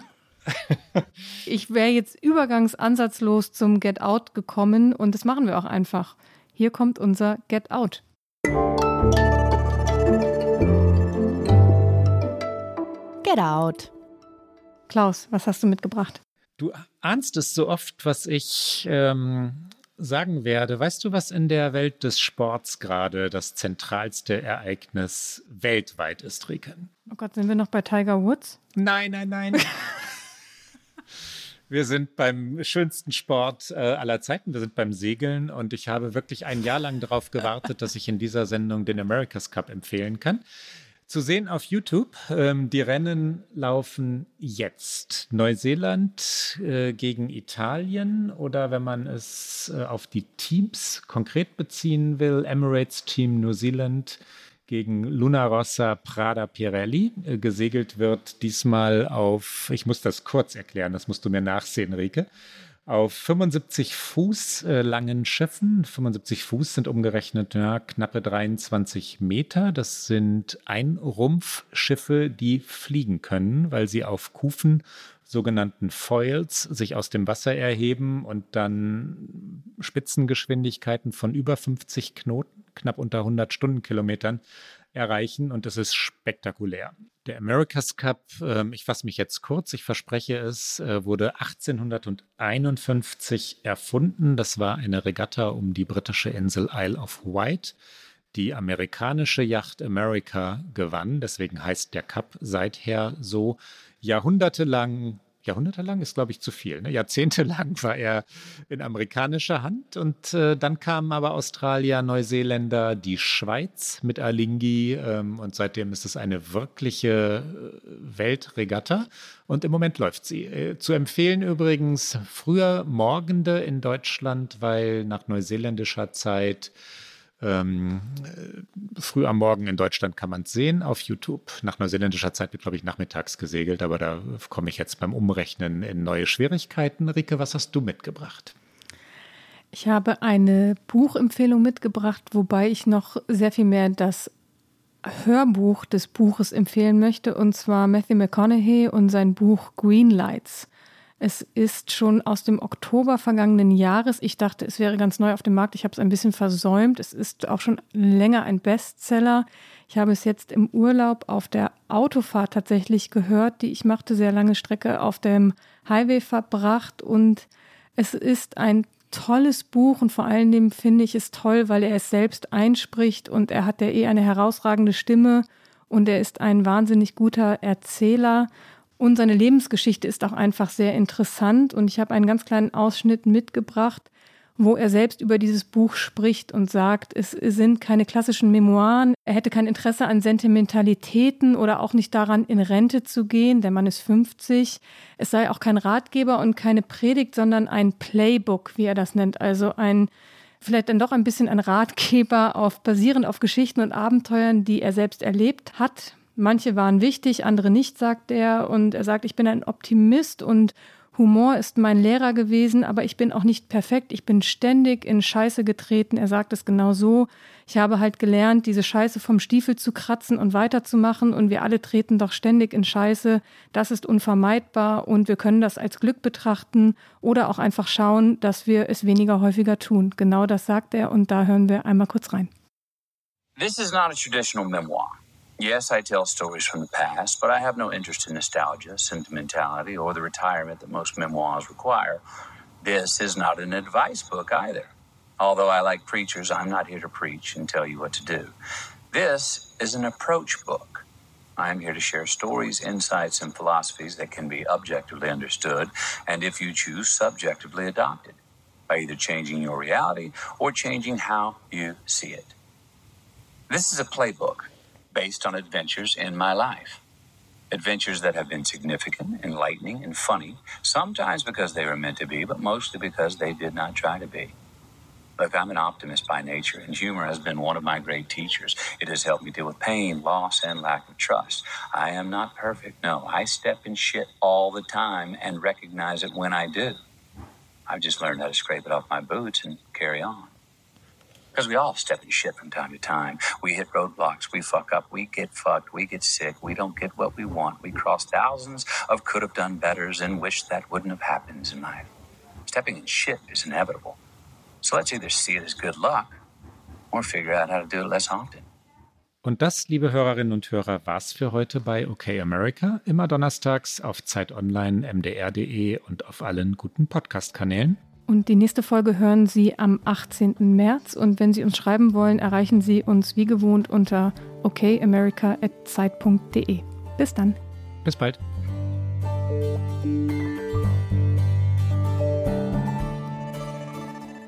Ich wäre jetzt übergangsansatzlos zum Get Out gekommen und das machen wir auch einfach. Hier kommt unser Get Out. Get Out. Klaus, was hast du mitgebracht? Du ahnst es so oft, was ich ähm, sagen werde. Weißt du, was in der Welt des Sports gerade das zentralste Ereignis weltweit ist, Riken? Oh Gott, sind wir noch bei Tiger Woods? Nein, nein, nein. Wir sind beim schönsten Sport äh, aller Zeiten. Wir sind beim Segeln und ich habe wirklich ein Jahr lang darauf gewartet, dass ich in dieser Sendung den America's Cup empfehlen kann. Zu sehen auf YouTube. Ähm, die Rennen laufen jetzt. Neuseeland äh, gegen Italien oder wenn man es äh, auf die Teams konkret beziehen will, Emirates Team New Zealand gegen Luna Rossa Prada Pirelli. Äh, gesegelt wird diesmal auf, ich muss das kurz erklären, das musst du mir nachsehen, Rike, auf 75 Fuß äh, langen Schiffen. 75 Fuß sind umgerechnet ja, knappe 23 Meter. Das sind Einrumpfschiffe, die fliegen können, weil sie auf Kufen sogenannten Foils sich aus dem Wasser erheben und dann Spitzengeschwindigkeiten von über 50 Knoten, knapp unter 100 Stundenkilometern erreichen und es ist spektakulär. Der America's Cup, äh, ich fasse mich jetzt kurz, ich verspreche es, äh, wurde 1851 erfunden. Das war eine Regatta um die britische Insel Isle of Wight. Die amerikanische Yacht America gewann, deswegen heißt der Cup seither so jahrhundertelang, jahrhundertelang ist, glaube ich, zu viel. Ne? Jahrzehntelang war er in amerikanischer Hand und äh, dann kamen aber Australier, Neuseeländer, die Schweiz mit Alingi ähm, und seitdem ist es eine wirkliche äh, Weltregatta und im Moment läuft sie. Äh, zu empfehlen übrigens früher Morgende in Deutschland, weil nach neuseeländischer Zeit ähm, äh, früh am Morgen in Deutschland kann man es sehen auf YouTube. Nach neuseeländischer Zeit wird, glaube ich, nachmittags gesegelt, aber da komme ich jetzt beim Umrechnen in neue Schwierigkeiten. Rike, was hast du mitgebracht? Ich habe eine Buchempfehlung mitgebracht, wobei ich noch sehr viel mehr das Hörbuch des Buches empfehlen möchte, und zwar Matthew McConaughey und sein Buch Green Lights. Es ist schon aus dem Oktober vergangenen Jahres. Ich dachte, es wäre ganz neu auf dem Markt. Ich habe es ein bisschen versäumt. Es ist auch schon länger ein Bestseller. Ich habe es jetzt im Urlaub auf der Autofahrt tatsächlich gehört, die ich machte, sehr lange Strecke auf dem Highway verbracht. Und es ist ein tolles Buch und vor allen Dingen finde ich es toll, weil er es selbst einspricht und er hat ja eh eine herausragende Stimme und er ist ein wahnsinnig guter Erzähler und seine Lebensgeschichte ist auch einfach sehr interessant und ich habe einen ganz kleinen Ausschnitt mitgebracht, wo er selbst über dieses Buch spricht und sagt, es sind keine klassischen Memoiren, er hätte kein Interesse an Sentimentalitäten oder auch nicht daran, in Rente zu gehen, der Mann ist 50. Es sei auch kein Ratgeber und keine Predigt, sondern ein Playbook, wie er das nennt, also ein vielleicht dann doch ein bisschen ein Ratgeber auf basierend auf Geschichten und Abenteuern, die er selbst erlebt hat. Manche waren wichtig, andere nicht, sagt er. Und er sagt, ich bin ein Optimist und Humor ist mein Lehrer gewesen, aber ich bin auch nicht perfekt. Ich bin ständig in Scheiße getreten. Er sagt es genau so. Ich habe halt gelernt, diese Scheiße vom Stiefel zu kratzen und weiterzumachen. Und wir alle treten doch ständig in Scheiße. Das ist unvermeidbar und wir können das als Glück betrachten oder auch einfach schauen, dass wir es weniger häufiger tun. Genau das sagt er und da hören wir einmal kurz rein. This is not a traditional memoir. Yes, I tell stories from the past, but I have no interest in nostalgia, sentimentality, or the retirement that most memoirs require. This is not an advice book either. Although I like preachers, I'm not here to preach and tell you what to do. This is an approach book. I am here to share stories, insights, and philosophies that can be objectively understood and, if you choose, subjectively adopted by either changing your reality or changing how you see it. This is a playbook based on adventures in my life. Adventures that have been significant, enlightening, and funny, sometimes because they were meant to be, but mostly because they did not try to be. Look, I'm an optimist by nature, and humor has been one of my great teachers. It has helped me deal with pain, loss, and lack of trust. I am not perfect. No, I step in shit all the time and recognize it when I do. I've just learned how to scrape it off my boots and carry on. Because we all step in shit from time to time. We hit roadblocks, we fuck up, we get fucked, we get sick, we don't get what we want. We cross thousands of could have done betters and wish that wouldn't have happened in life. Stepping in shit is inevitable. So let's either see it as good luck or figure out how to do it less often. Und das, liebe Hörerinnen und Hörer, war's für heute bei OK America. Immer donnerstags auf Zeit Online, mdr.de und auf allen guten Podcast-Kanälen. Und die nächste Folge hören Sie am 18. März. Und wenn Sie uns schreiben wollen, erreichen Sie uns wie gewohnt unter okamerica.zeit.de. Bis dann. Bis bald.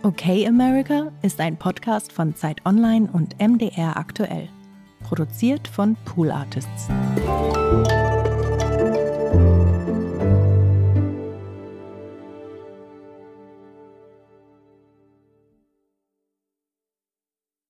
Okay America ist ein Podcast von Zeit Online und MDR aktuell. Produziert von Pool Artists.